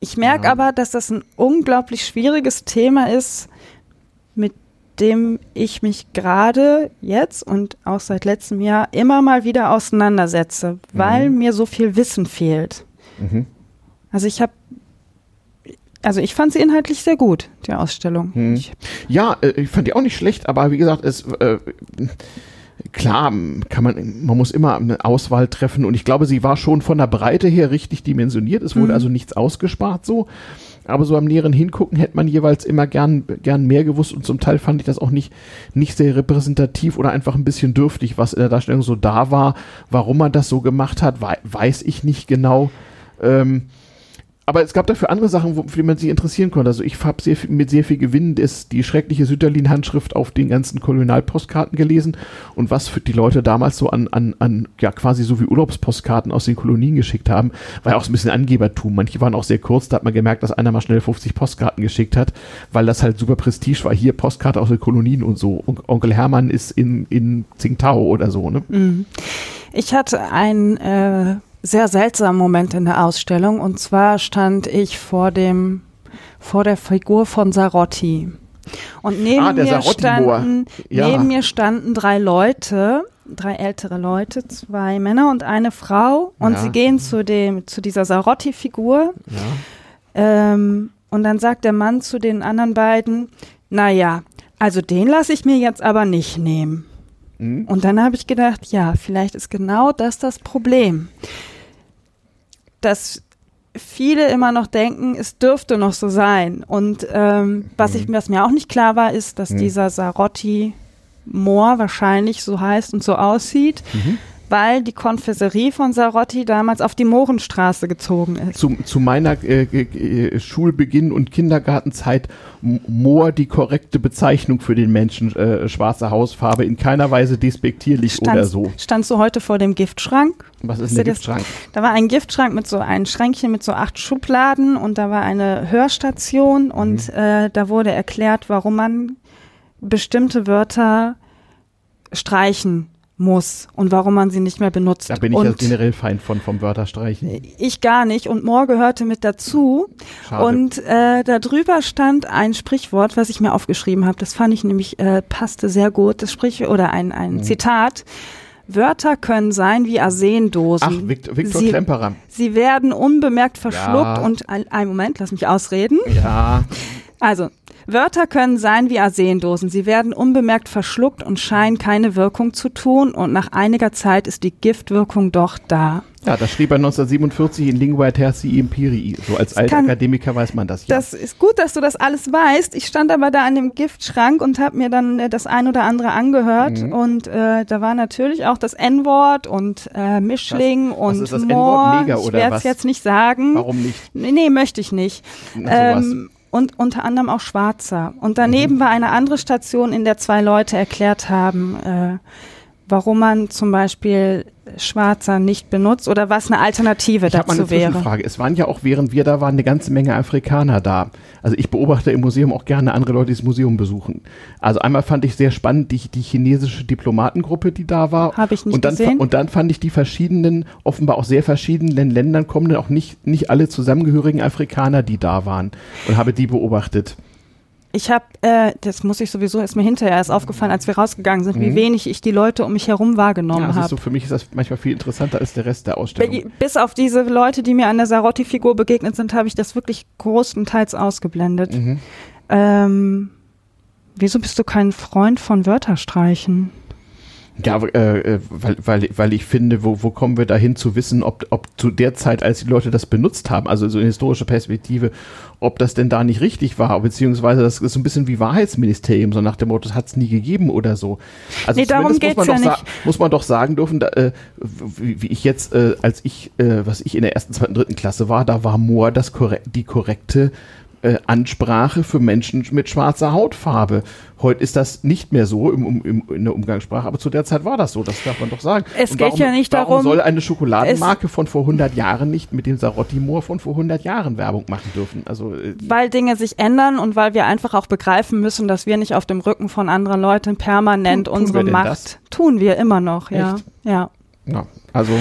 Ich merke ja. aber, dass das ein unglaublich schwieriges Thema ist, mit dem ich mich gerade jetzt und auch seit letztem Jahr immer mal wieder auseinandersetze, weil mhm. mir so viel Wissen fehlt. Mhm. Also ich habe also ich fand sie inhaltlich sehr gut, die Ausstellung. Ich ja, äh, ich fand die auch nicht schlecht, aber wie gesagt, es äh, klar, kann man, man muss immer eine Auswahl treffen und ich glaube, sie war schon von der Breite her richtig dimensioniert. Es wurde mhm. also nichts ausgespart so. Aber so am näheren Hingucken hätte man jeweils immer gern, gern mehr gewusst und zum Teil fand ich das auch nicht, nicht sehr repräsentativ oder einfach ein bisschen dürftig, was in der Darstellung so da war. Warum man das so gemacht hat, weiß ich nicht genau. Ähm, aber es gab dafür andere Sachen, wo, für die man sich interessieren konnte. Also ich habe sehr mit sehr viel Gewinn ist die schreckliche Sütterlin-Handschrift auf den ganzen Kolonialpostkarten gelesen und was für die Leute damals so an, an, an, ja quasi so wie Urlaubspostkarten aus den Kolonien geschickt haben, war ja auch so ein bisschen Angebertum. Manche waren auch sehr kurz, da hat man gemerkt, dass einer mal schnell 50 Postkarten geschickt hat, weil das halt super Prestige war. Hier Postkarte aus den Kolonien und so. Und Onkel Hermann ist in, in Tsingtao oder so, ne? Mhm. Ich hatte ein äh sehr seltsamen Moment in der Ausstellung. Und zwar stand ich vor dem, vor der Figur von Sarotti. Und neben, Ah, mir, standen, Ja. neben mir standen drei Leute, drei ältere Leute, zwei Männer und eine Frau. Und Ja. sie gehen zu, dem, zu dieser Sarotti-Figur. Ja. Ähm, und dann sagt der Mann zu den anderen beiden, naja, also den lasse ich mir jetzt aber nicht nehmen. Mhm. Und dann habe ich gedacht, ja, vielleicht ist genau das das Problem. Dass viele immer noch denken, es dürfte noch so sein. Und ähm, was, ich, was mir auch nicht klar war, ist, dass Mhm. dieser Sarotti Moor wahrscheinlich so heißt und so aussieht, Mhm. Weil die Konfessorie von Sarotti damals auf die Mohrenstraße gezogen ist. Zu, zu meiner äh, äh, Schulbeginn und Kindergartenzeit M- Moor die korrekte Bezeichnung für den Menschen äh, schwarze Hausfarbe in keiner Weise despektierlich oder so. Standst du heute vor dem Giftschrank? Was ist ein du das- Giftschrank? Da war ein Giftschrank mit so einem Schränkchen mit so acht Schubladen und da war eine Hörstation und Mhm. äh, da wurde erklärt, warum man bestimmte Wörter streichen muss und warum man sie nicht mehr benutzt. Da bin ich und ja generell Feind von vom Wörterstreichen. ich gar nicht und Moore gehörte mit dazu. Schade. Und äh, da drüber stand ein Sprichwort, was ich mir aufgeschrieben habe. Das fand ich nämlich, äh, passte sehr gut. Das Sprich oder ein, ein Mhm. Zitat. Wörter können sein wie Arsendosen. Ach, Vikt Viktor Sie- Klemperer. Sie werden unbemerkt verschluckt Ja. und ein, einen Moment, lass mich ausreden. Ja, Also, Wörter können sein wie Arsendosen. Sie werden unbemerkt verschluckt und scheinen keine Wirkung zu tun und nach einiger Zeit ist die Giftwirkung doch da. ja, das schrieb er 1947 in Lingua Tertii Imperii. So als alter Akademiker weiß man das ja. Das ist gut, dass du das alles weißt. Ich stand aber da an dem Giftschrank und habe mir dann äh, das ein oder andere angehört Mhm. und äh, da war natürlich auch das N-Wort und äh, Mischling Was- was und ist das Moor. N-Wort? Neger ich oder werde was? es jetzt nicht sagen. Warum nicht? Nee, nee, möchte ich nicht. Na. Ähm, und unter anderem auch Schwarzer. Und Mhm. daneben war eine andere Station, in der zwei Leute erklärt haben, äh, warum man zum Beispiel Schwarzer nicht benutzt oder was eine Alternative Ich habe mal eine dazu wäre. Zwischenfrage. Es waren ja auch, während wir da waren, eine ganze Menge Afrikaner da. Also ich beobachte im Museum auch gerne andere Leute, die das Museum besuchen. Also einmal fand ich sehr spannend die, die chinesische Diplomatengruppe, die da war. Habe ich nicht und dann, gesehen. Und dann fand ich die verschiedenen, offenbar auch sehr verschiedenen Ländern kommenden, auch nicht, nicht alle zusammengehörigen Afrikaner, die da waren. Und habe die beobachtet. Ich habe, äh, das muss ich sowieso, ist mir hinterher erst aufgefallen, als wir rausgegangen sind, wie Mhm. wenig ich die Leute um mich herum wahrgenommen Ja, habe. für mich ist das manchmal viel interessanter als der Rest der Ausstellung. Bis auf diese Leute, die mir an der Sarotti-Figur begegnet sind, habe ich das wirklich großenteils ausgeblendet. Mhm. Ähm, wieso bist du kein Freund von Wörterstreichen? Ja, äh, äh, weil, weil, weil ich finde, wo, wo kommen wir dahin zu wissen, ob, ob zu der Zeit, als die Leute das benutzt haben, also so eine historische Perspektive, ob das denn da nicht richtig war, beziehungsweise das ist so ein bisschen wie Wahrheitsministerium, so nach dem Motto, das hat es nie gegeben oder so. Also Nee, darum zumindest muss geht's man, ja doch sa- muss man doch sagen dürfen, da, äh, wie, wie ich jetzt, äh, als ich, äh, was ich in der ersten, zweiten, dritten Klasse war, da war Moor das korre die korrekte äh, Ansprache für Menschen mit schwarzer Hautfarbe. Heute ist das nicht mehr so im, im, in der Umgangssprache, aber zu der Zeit war das so, das darf man doch sagen. Es Und geht warum, ja nicht warum darum- soll eine Schokoladenmarke von vor 100 Jahren nicht mit dem Sarotti Moor von vor 100 Jahren Werbung machen dürfen? Also äh, Weil Dinge sich ändern und weil wir einfach auch begreifen müssen, dass wir nicht auf dem Rücken von anderen Leuten permanent Tun- tun unsere Macht das? tun wir immer noch, ja. Echt? Ja. ja, also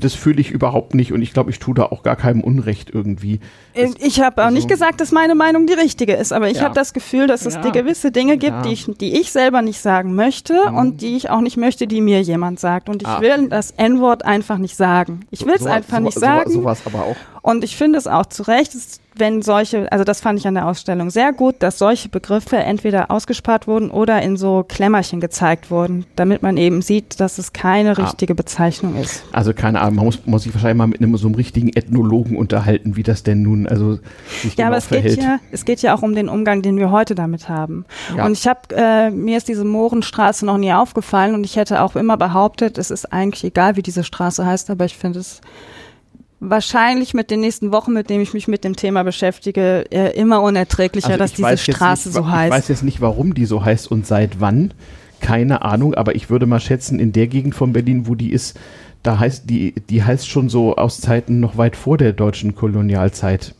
das fühle ich überhaupt nicht und ich glaube, ich tue da auch gar keinem Unrecht irgendwie. Äh, Ich habe auch also- nicht gesagt, dass meine Meinung die richtige ist, aber ich Ja. habe das Gefühl, dass es Ja. gewisse Dinge gibt, Ja. die, ich, die ich selber nicht sagen möchte Mhm. und die ich auch nicht möchte, die mir jemand sagt. Und ich Ah. will das N-Wort einfach nicht sagen. Ich will es So- einfach so- nicht so- sagen. Sowas aber auch. Und ich finde es auch zu Recht, es- wenn solche, also das fand ich an der Ausstellung sehr gut, dass solche Begriffe entweder ausgespart wurden oder in so Klemmerchen gezeigt wurden, damit man eben sieht, dass es keine Ah. richtige Bezeichnung ist. Also keine Ahnung, man muss, muss sich wahrscheinlich mal mit einem so einem richtigen Ethnologen unterhalten, wie das denn nun also sich Ja, genau aber es geht verhält. ja, es geht ja auch um den Umgang, den wir heute damit haben. Ja. Und ich habe, äh, mir ist diese Mohrenstraße noch nie aufgefallen und ich hätte auch immer behauptet, es ist eigentlich egal, wie diese Straße heißt, aber ich finde es wahrscheinlich mit den nächsten Wochen, mit denen ich mich mit dem Thema beschäftige, äh, immer unerträglicher, Also dass diese Straße nicht, so heißt. Ich weiß jetzt nicht, warum die so heißt und seit wann. Keine Ahnung, aber ich würde mal schätzen, in der Gegend von Berlin, wo die ist, da heißt die, die heißt schon so aus Zeiten noch weit vor der deutschen Kolonialzeit.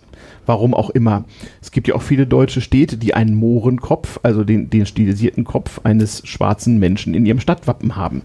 Warum auch immer. Es gibt ja auch viele deutsche Städte, die einen Mohrenkopf, also den, den stilisierten Kopf eines schwarzen Menschen in ihrem Stadtwappen haben.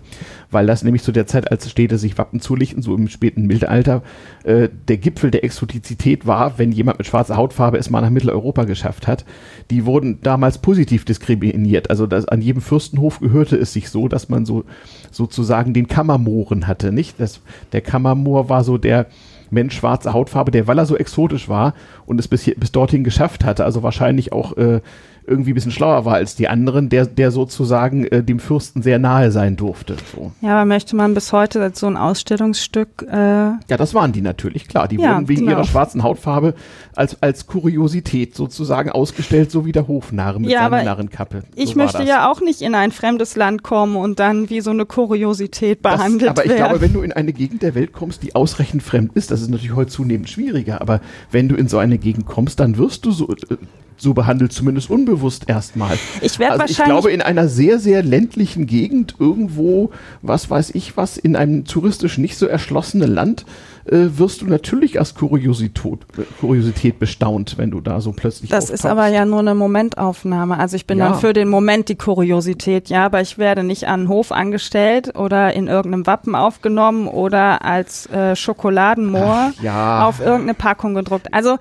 Weil das nämlich zu der Zeit, als Städte sich Wappen zulichten, so im späten Mittelalter, äh, der Gipfel der Exotizität war, wenn jemand mit schwarzer Hautfarbe es mal nach Mitteleuropa geschafft hat. Die wurden damals positiv diskriminiert. Also das, an jedem Fürstenhof gehörte es sich so, dass man so sozusagen den Kammermohren hatte, nicht? Das, der Kammermoor war so der, Mensch schwarze Hautfarbe, der, weil er so exotisch war und es bis, hier, bis dorthin geschafft hatte, also wahrscheinlich auch äh, irgendwie ein bisschen schlauer war als die anderen, der, der sozusagen äh, dem Fürsten sehr nahe sein durfte. So. Ja, aber möchte man bis heute als so ein Ausstellungsstück. Äh ja, das waren die natürlich, klar. Die ja, wurden wegen genau. ihrer schwarzen Hautfarbe als, als Kuriosität sozusagen ausgestellt, so wie der Hofnarr mit ja, seiner Narrenkappe. So ich möchte das. ja auch nicht in ein fremdes Land kommen und dann wie so eine Kuriosität behandelt werden. Aber ich glaube, wenn du in eine Gegend der Welt kommst, die ausreichend fremd ist, das ist natürlich heute zunehmend schwieriger, aber wenn du in so eine Gegend kommst, dann wirst du so, äh, so behandelt, zumindest unbewusst erstmal. Ich werde also wahrscheinlich. Ich glaube, in einer sehr, sehr ländlichen Gegend, irgendwo, was weiß ich was, in einem touristisch nicht so erschlossenen Land, äh, wirst du natürlich als Kuriosität, Kuriosität bestaunt, wenn du da so plötzlich Das auftauchst. ist aber ja nur eine Momentaufnahme. Also ich bin ja. dann für den Moment die Kuriosität, ja, aber ich werde nicht an den Hof angestellt oder in irgendeinem Wappen aufgenommen oder als äh, Schokoladenmoor ja. auf irgendeine Packung gedruckt. Also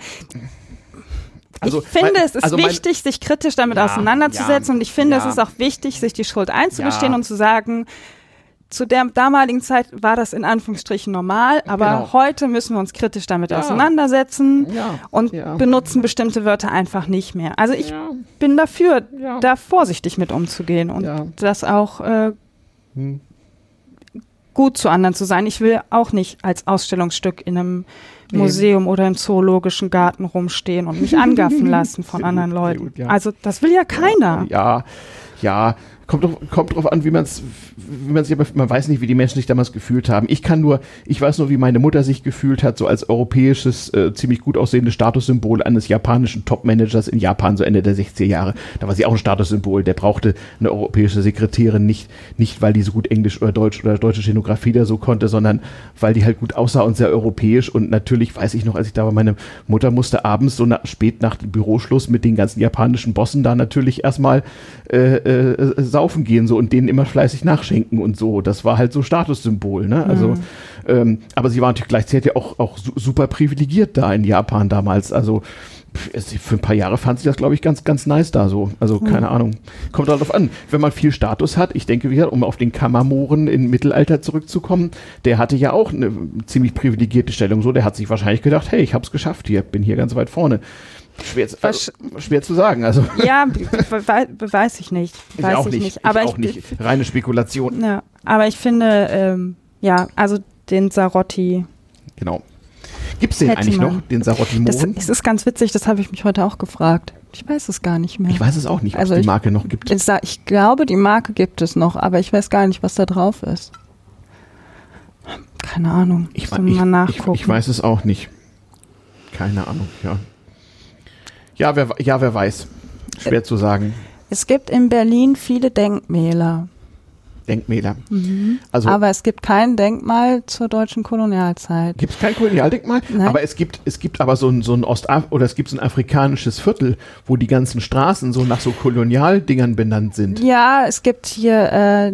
also, ich finde, mein, es ist also wichtig, mein, sich kritisch damit ja, auseinanderzusetzen ja, und ich finde, ja. es ist auch wichtig, sich die Schuld einzugestehen und zu sagen, zu der damaligen Zeit war das in Anführungsstrichen normal, aber genau. heute müssen wir uns kritisch damit auseinandersetzen und benutzen bestimmte Wörter einfach nicht mehr. Also ich bin dafür, da vorsichtig mit umzugehen und das auch äh, hm. gut zu anderen zu sein. Ich will auch nicht als Ausstellungsstück in einem Museum oder im Zoologischen Garten rumstehen und mich angaffen <laughs> lassen von anderen Leuten. Gut, ja. Also das will ja keiner. Ja, ja, kommt, drauf, kommt drauf an, wie man es, wie man sich, man weiß nicht, wie die Menschen sich damals gefühlt haben. Ich kann nur, ich weiß nur, wie meine Mutter sich gefühlt hat, so als europäisches, äh, ziemlich gut aussehendes Statussymbol eines japanischen Topmanagers in Japan, so Ende der 60er Jahre. Da war sie auch ein Statussymbol. Der brauchte eine europäische Sekretärin nicht, nicht weil die so gut Englisch oder Deutsch oder deutsche Stenografie da so konnte, sondern weil die halt gut aussah und sehr europäisch. Und natürlich weiß ich noch, als ich da war, meine Mutter musste abends so nach, spät nach dem Büroschluss mit den ganzen japanischen Bossen da natürlich erstmal äh, äh, saufen gehen so und denen immer fleißig nachschenken und so. Das war halt so Statussymbol, ne? Also, mhm. ähm, aber sie war natürlich gleichzeitig auch, auch super privilegiert da in Japan damals. Also für ein paar Jahre fand sie das, glaube ich, ganz, ganz nice da so. Also, keine mhm. Ahnung. Kommt halt darauf an. Wenn man viel Status hat, ich denke wieder, um auf den Kammermohren im Mittelalter zurückzukommen, der hatte ja auch eine ziemlich privilegierte Stellung. So, der hat sich wahrscheinlich gedacht, hey, ich hab's geschafft hier, bin hier ganz weit vorne. Schwer, also, schwer zu sagen. Also. <laughs> Ja, weiß ich nicht. Weiß ich auch nicht. nicht. Aber ich auch nicht. Reine Spekulation. Ja, aber ich finde, ähm, ja, also den Sarotti. Genau. Gibt es den eigentlich man. noch, den Sarotti-Mohren? Das, das ist ganz witzig, das habe ich mich heute auch gefragt. Ich weiß es gar nicht mehr. Ich weiß es auch nicht, ob also es die Marke noch gibt. Ich, ich glaube, die Marke gibt es noch, aber ich weiß gar nicht, was da drauf ist. Keine Ahnung. Ich, ich, mal ich, ich, weiß es auch nicht. Keine Ahnung, ja. Ja, wer, ja, wer weiß. Schwer zu sagen. Es gibt in Berlin viele Denkmäler. Denkmäler. Mhm. Also, aber es gibt kein Denkmal zur deutschen Kolonialzeit. Gibt es kein Kolonialdenkmal? Nein. Aber es gibt, es gibt aber so ein, so ein Ostaf oder es gibt so ein afrikanisches Viertel, wo die ganzen Straßen so nach so Kolonialdingern benannt sind. Ja, es gibt hier äh,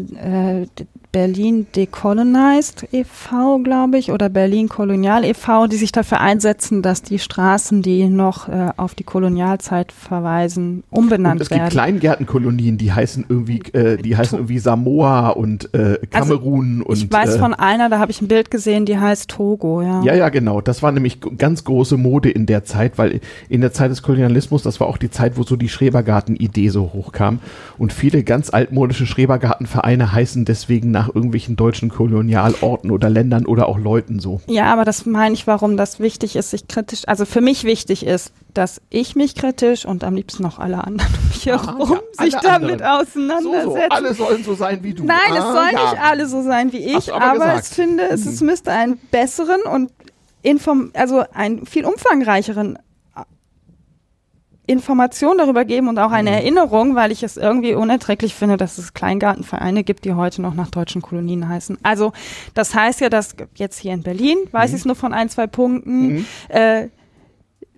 äh, Berlin Decolonized e.V., glaube ich, oder Berlin Kolonial e.V., die sich dafür einsetzen, dass die Straßen, die noch äh, auf die Kolonialzeit verweisen, umbenannt werden. Es gibt Kleingärtenkolonien, die heißen irgendwie, äh, die heißen irgendwie Samoa und äh, Kamerun also, ich und. Ich weiß äh, von einer, da habe ich ein Bild gesehen, die heißt Togo, ja. Ja, ja, genau. Das war nämlich ganz große Mode in der Zeit, weil in der Zeit des Kolonialismus, das war auch die Zeit, wo so die Schrebergarten-Idee so hochkam. Und viele ganz altmodische Schrebergartenvereine heißen deswegen nach nach irgendwelchen deutschen Kolonialorten oder Ländern oder auch Leuten so. Ja, aber das meine ich, warum das wichtig ist, sich kritisch, also für mich wichtig ist, dass ich mich kritisch und am liebsten noch alle anderen um mich herum ja, sich damit anderen. auseinandersetzen. So, so. Alle sollen so sein wie du. Nein, ah, es sollen ja. nicht alle so sein wie ich, aber, aber ich finde, es, es mhm. müsste einen besseren und inform also einen viel umfangreicheren Information darüber geben und auch eine mhm. Erinnerung, weil ich es irgendwie unerträglich finde, dass es Kleingartenvereine gibt, die heute noch nach deutschen Kolonien heißen. Also das heißt ja, dass jetzt hier in Berlin, weiß mhm. ich es nur von ein, zwei Punkten, mhm. äh,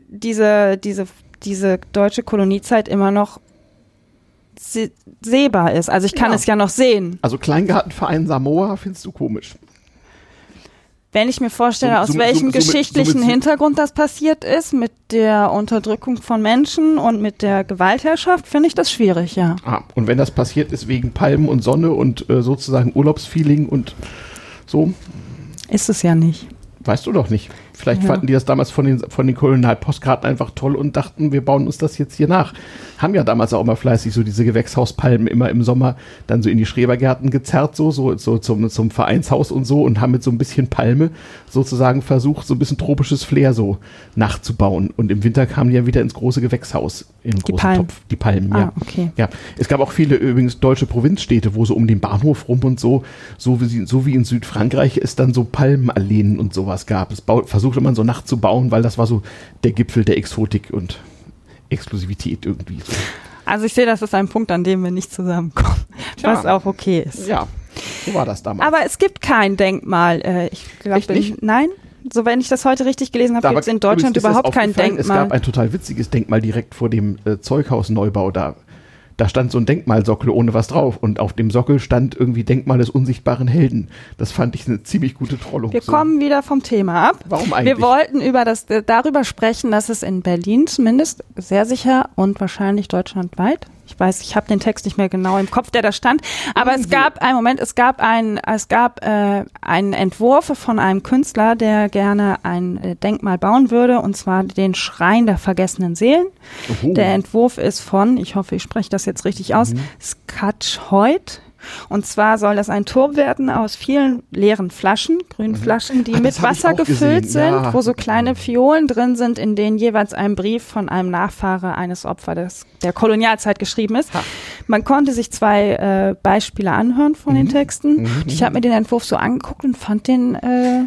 diese, diese, diese deutsche Koloniezeit immer noch se sehbar ist. Also ich kann Ja. es ja noch sehen. Also Kleingartenverein Samoa findest du komisch. Wenn ich mir vorstelle, So- aus so- welchem so- geschichtlichen Hintergrund das passiert ist, mit der Unterdrückung von Menschen und mit der Gewaltherrschaft, finde ich das schwierig, ja. Ah, und wenn das passiert ist wegen Palmen und Sonne und äh, sozusagen Urlaubsfeeling und so, Ist es ja nicht. weißt du doch nicht. Vielleicht Ja. fanden die das damals von den, von den Kolonialpostkarten einfach toll und dachten, wir bauen uns das jetzt hier nach. Haben ja damals auch immer fleißig so diese Gewächshauspalmen immer im Sommer dann so in die Schrebergärten gezerrt, so, so, so zum, zum Vereinshaus und so und haben mit so ein bisschen Palme sozusagen versucht, so ein bisschen tropisches Flair so nachzubauen. Und im Winter kamen die ja wieder ins große Gewächshaus, in den Die großen Palmen. Topf. Die Palmen, Ah, ja. okay. Ja, es gab auch viele übrigens deutsche Provinzstädte, wo so um den Bahnhof rum und so, so wie, so wie in Südfrankreich es dann so Palmenalleen und sowas gab. Das bau, versuchte man so nachzubauen, weil das war so der Gipfel der Exotik und Exklusivität irgendwie. So. Also ich sehe, das ist ein Punkt, an dem wir nicht zusammenkommen, Tja. was auch okay ist. Ja, so war das damals. Aber es gibt kein Denkmal. Äh, ich glaube, nicht? nein. So, wenn ich das heute richtig gelesen habe, gibt es in Deutschland überhaupt kein aufgefallen, Es Denkmal. gab ein total witziges Denkmal direkt vor dem äh, Zeughausneubau da. Da stand so ein Denkmalsockel ohne was drauf und auf dem Sockel stand irgendwie Denkmal des unsichtbaren Helden. Das fand ich eine ziemlich gute Trollung. Wir so. kommen wieder vom Thema ab. Warum eigentlich? Wir wollten über das, äh, darüber sprechen, dass es in Berlin zumindest sehr sicher und wahrscheinlich deutschlandweit. Ich weiß, ich habe den Text nicht mehr genau im Kopf, der da stand. Aber es gab einen Moment, es gab ein, es gab äh, einen Entwurf von einem Künstler, der gerne ein äh, Denkmal bauen würde, und zwar den Schrein der vergessenen Seelen. Oho. Der Entwurf ist von, ich hoffe, ich spreche das jetzt richtig aus, Mhm. Skatschheut. Und zwar soll das ein Turm werden aus vielen leeren Flaschen, grünen Flaschen, die Ach, mit Wasser gefüllt gesehen, sind, ja. wo so kleine Fiolen drin sind, in denen jeweils ein Brief von einem Nachfahre eines Opfers des, der Kolonialzeit geschrieben ist. Ha. Man konnte sich zwei äh, Beispiele anhören von den Texten. Mhm. Ich habe mir den Entwurf so angeguckt und fand den äh,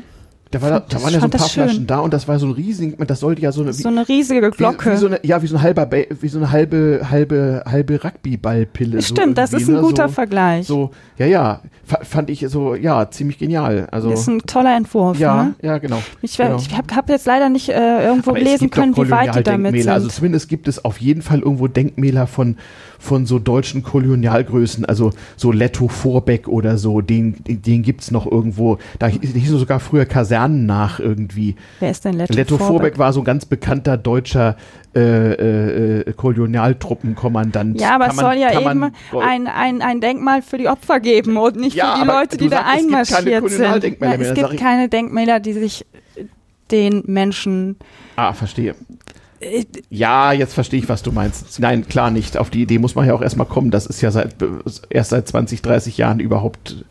Da, war, da, das- waren ja so ein das paar schön. Flaschen da und das war so ein riesig, das sollte ja so eine, so eine riesige Glocke. Wie, wie so eine, ja, wie so ein halber, wie so eine halbe, halbe, halbe Rugbyballpille. so Stimmt, das ist ein ne? guter so, Vergleich. So, ja, ja, fa- fand ich so, ja, ziemlich genial. Also, ist ein toller Entwurf. ja, Ne? ja, genau. Ich, genau. ich habe hab jetzt leider nicht äh, irgendwo Aber es lesen können, wie weit die damit Kolonialdenkmäler. sind. Also zumindest gibt es auf jeden Fall irgendwo Denkmäler von, von so deutschen Kolonialgrößen, also so Letto Vorbeck oder so, den, den, gibt es noch irgendwo. Da hie- hießen sogar früher Kasernen nach irgendwie. Wer ist denn Letto, Letto Vorbeck? Vorbeck war so ein ganz bekannter deutscher äh, äh, äh, Kolonialtruppenkommandant. Ja, aber Kann es man- soll ja kann eben man- ein, ein, ein Denkmal für die Opfer geben und nicht Ja, für die Leute, die da sagst, keine einmarschiert sind. Ja, es gibt keine Denkmäler, die sich den Menschen. Ah, verstehe. Ja, jetzt verstehe ich, was du meinst. Nein, klar nicht. Auf die Idee muss man ja auch erstmal kommen. Das ist ja seit, erst seit 20, 30 Jahren überhaupt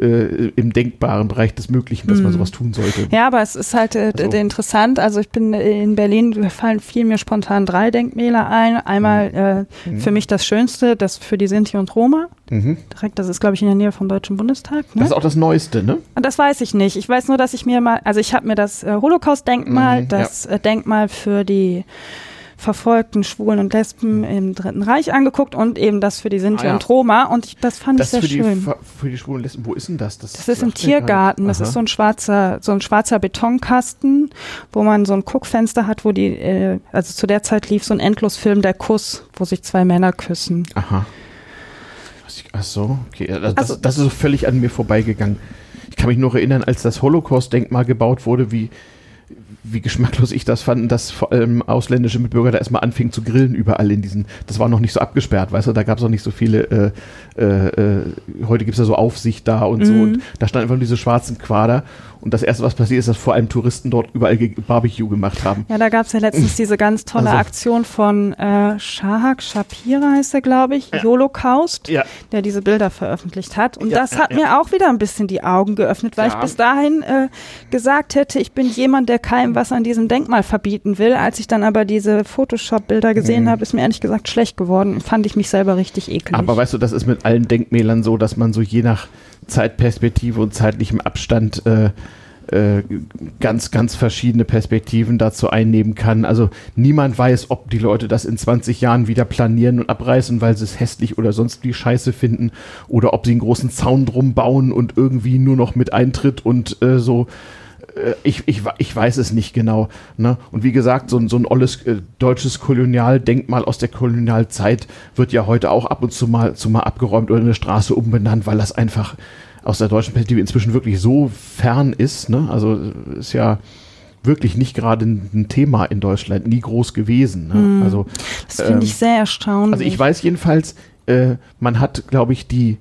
äh, im denkbaren Bereich des Möglichen, dass man sowas tun sollte. Ja, aber es ist halt äh, Also- interessant. Also ich bin äh, in Berlin, fallen fiel mir spontan drei Denkmäler ein. Einmal äh, für mich das Schönste, das für die Sinti und Roma. Mhm. Direkt, das ist, glaube ich, in der Nähe vom Deutschen Bundestag. Ne? Das ist auch das Neueste, ne? Das weiß ich nicht. Ich weiß nur, dass ich mir mal, also ich habe mir das äh, Holocaust-Denkmal, Mhm, das äh, Denkmal für die verfolgten Schwulen und Lesben im Dritten Reich angeguckt und eben das für die Sinti Ah, ja. und Roma. Und ich, das fand Das ich für sehr die, schön. Für die schwulen Lesben, wo ist denn das? Das ist im Tiergarten. Das ist so ein schwarzer, so ein schwarzer Betonkasten, wo man so ein Guckfenster hat, wo die, äh, also zu der Zeit lief so ein Endlosfilm Der Kuss, wo sich zwei Männer küssen. Aha. Ach so, okay. Das, Also- das, das ist so völlig an mir vorbeigegangen. Ich kann mich noch erinnern, als das Holocaust-Denkmal gebaut wurde, wie, wie geschmacklos ich das fand, dass vor allem ausländische Mitbürger da erstmal anfingen zu grillen überall in diesen. Das war noch nicht so abgesperrt, weißt du, da gab es noch nicht so viele. Äh, äh, äh, heute gibt es ja so Aufsicht da und so. Mhm. Und da standen einfach nur diese schwarzen Quader. Und das erste, was passiert ist, dass vor allem Touristen dort überall Barbecue gemacht haben. Ja, da gab es ja letztens <laughs> diese ganz tolle Also- Aktion von äh, Shahak Shapira, heißt er, glaube ich, Holocaust, Ja. der diese Bilder veröffentlicht hat. Und Ja, das ja, hat ja. mir auch wieder ein bisschen die Augen geöffnet, weil Ja. ich bis dahin äh, gesagt hätte, ich bin jemand, der keinem was an diesem Denkmal verbieten will. Als ich dann aber diese Photoshop-Bilder gesehen Mhm. habe, ist mir ehrlich gesagt schlecht geworden. Fand ich mich selber richtig eklig. Aber weißt du, das ist mit allen Denkmälern so, dass man so je nach Zeitperspektive und zeitlichem Abstand äh, äh, ganz, ganz verschiedene Perspektiven dazu einnehmen kann. Also niemand weiß, ob die Leute das in 20 Jahren wieder planieren und abreißen, weil sie es hässlich oder sonst wie scheiße finden oder ob sie einen großen Zaun drum bauen und irgendwie nur noch mit Eintritt und äh, so ich, ich, ich weiß es nicht genau. Ne? Und wie gesagt, so, so ein olles äh, deutsches Kolonialdenkmal aus der Kolonialzeit wird ja heute auch ab und zu mal, zu mal abgeräumt oder eine Straße umbenannt, weil das einfach aus der deutschen Perspektive inzwischen wirklich so fern ist. Ne? Also ist ja wirklich nicht gerade ein Thema in Deutschland, nie groß gewesen. Ne? Hm. Also, das finde ähm, ich sehr erstaunlich. Also ich weiß jedenfalls, äh, man hat, glaube ich, die äh,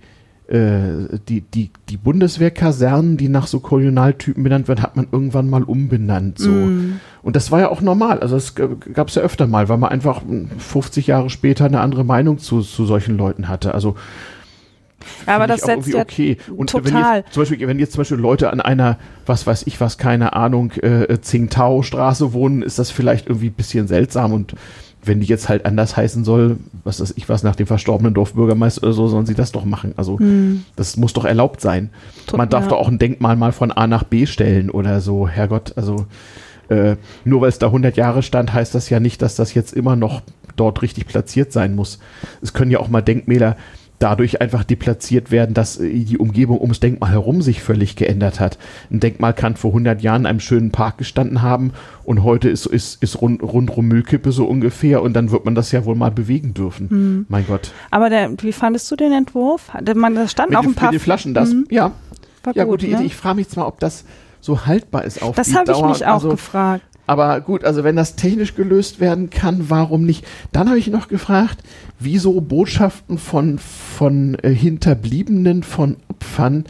die, die, die Bundeswehrkasernen, die nach so Kolonialtypen benannt werden, hat man irgendwann mal umbenannt. So. Mm. Und das war ja auch normal. Also das gab es ja öfter mal, weil man einfach 50 Jahre später eine andere Meinung zu, zu solchen Leuten hatte. Also aber das setzt ja okay. Und total. Wenn jetzt, zum Beispiel, wenn jetzt zum Beispiel Leute an einer, was weiß ich was, keine Ahnung, äh, Tsingtao-Straße wohnen, ist das vielleicht irgendwie ein bisschen seltsam und wenn die jetzt halt anders heißen soll, was weiß ich was, nach dem verstorbenen Dorfbürgermeister oder so, sollen sie das doch machen. Also hm. das muss doch erlaubt sein. Man darf ja. doch auch ein Denkmal mal von A nach B stellen oder so, Herrgott, also äh, nur weil es da 100 Jahre stand, heißt das ja nicht, dass das jetzt immer noch dort richtig platziert sein muss. Es können ja auch mal Denkmäler dadurch einfach deplatziert werden, dass äh, die Umgebung ums Denkmal herum sich völlig geändert hat. Ein Denkmal kann vor 100 Jahren in einem schönen Park gestanden haben und heute ist, ist, ist rund, rundrum Müllkippe so ungefähr und dann wird man das ja wohl mal bewegen dürfen. Mhm. Mein Gott. Aber der, wie fandest du den Entwurf? Man, da standen auch ein paar... Mit den Flaschen, das, mhm. ja. War ja gut, gut ne? ich frage mich zwar, ob das so haltbar ist auf. Das habe ich mich auch also, gefragt. Aber gut, also wenn das technisch gelöst werden kann, warum nicht? Dann habe ich noch gefragt, wieso Botschaften von, von äh, Hinterbliebenen, von Opfern,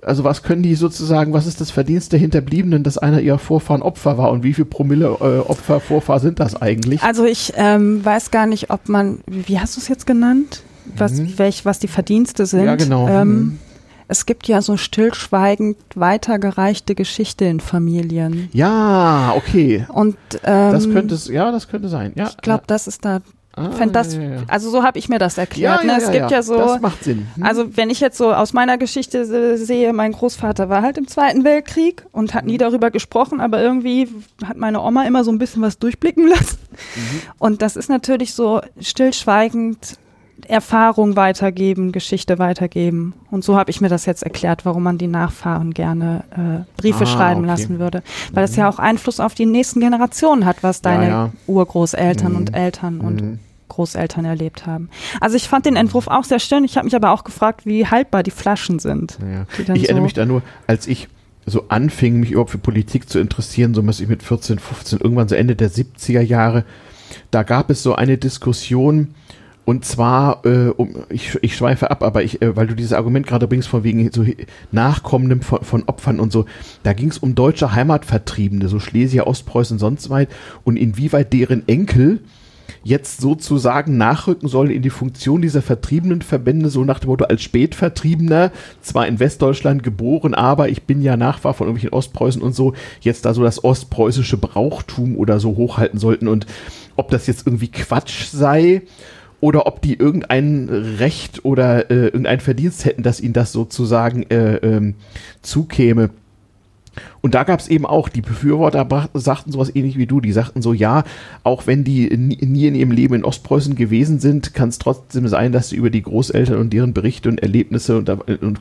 also was können die sozusagen, was ist das Verdienst der Hinterbliebenen, dass einer ihrer Vorfahren Opfer war und wie viel Promille äh, Opfer Vorfahr sind das eigentlich? Also ich ähm, weiß gar nicht, ob man, wie hast du es jetzt genannt? Was, mhm. welch, was die Verdienste sind. Ja, genau. Ähm, mhm es gibt ja so stillschweigend weitergereichte Geschichte in Familien. Ja, okay. Und ähm, das könnte ja, das könnte sein. Ja, ich glaube, das ist da Ah, das, ja, ja. Also so habe ich mir das erklärt. Ja, ne? Es gibt ja, so. Das macht Sinn. Hm. Also wenn ich jetzt so aus meiner Geschichte sehe, mein Großvater war halt im Zweiten Weltkrieg und hat nie darüber gesprochen, aber irgendwie hat meine Oma immer so ein bisschen was durchblicken <laughs> lassen. Mhm. Und das ist natürlich so stillschweigend Erfahrung weitergeben, Geschichte weitergeben. Und so habe ich mir das jetzt erklärt, warum man die Nachfahren gerne äh, Briefe ah, schreiben okay. lassen würde. Weil es mhm. ja auch Einfluss auf die nächsten Generationen hat, was deine ja, ja. Urgroßeltern mhm. und Eltern und mhm. Großeltern erlebt haben. Also ich fand den Entwurf auch sehr schön. Ich habe mich aber auch gefragt, wie haltbar die Flaschen sind. Ja. Die ich erinnere mich da nur, als ich so anfing, mich überhaupt für Politik zu interessieren, so was ich mit 14, 15, irgendwann so Ende der 70er Jahre, da gab es so eine Diskussion, und zwar, äh, um, ich, ich schweife ab, aber ich, äh, weil du dieses Argument gerade bringst, von wegen so Nachkommenden von, von Opfern und so, da ging es um deutsche Heimatvertriebene, so Schlesier, Ostpreußen, sonst weit, und inwieweit deren Enkel jetzt sozusagen nachrücken sollen in die Funktion dieser vertriebenen Verbände, so nach dem Motto als Spätvertriebener, zwar in Westdeutschland geboren, aber ich bin ja Nachfahr von irgendwelchen Ostpreußen und so, jetzt da so das ostpreußische Brauchtum oder so hochhalten sollten. Und ob das jetzt irgendwie Quatsch sei oder ob die irgendein Recht oder äh, irgendein Verdienst hätten, dass ihnen das sozusagen äh, ähm, zukäme. Und da gab es eben auch, die Befürworter sagten sowas ähnlich wie du, die sagten so, ja, auch wenn die nie in ihrem Leben in Ostpreußen gewesen sind, kann es trotzdem sein, dass sie über die Großeltern und deren Berichte und Erlebnisse und, und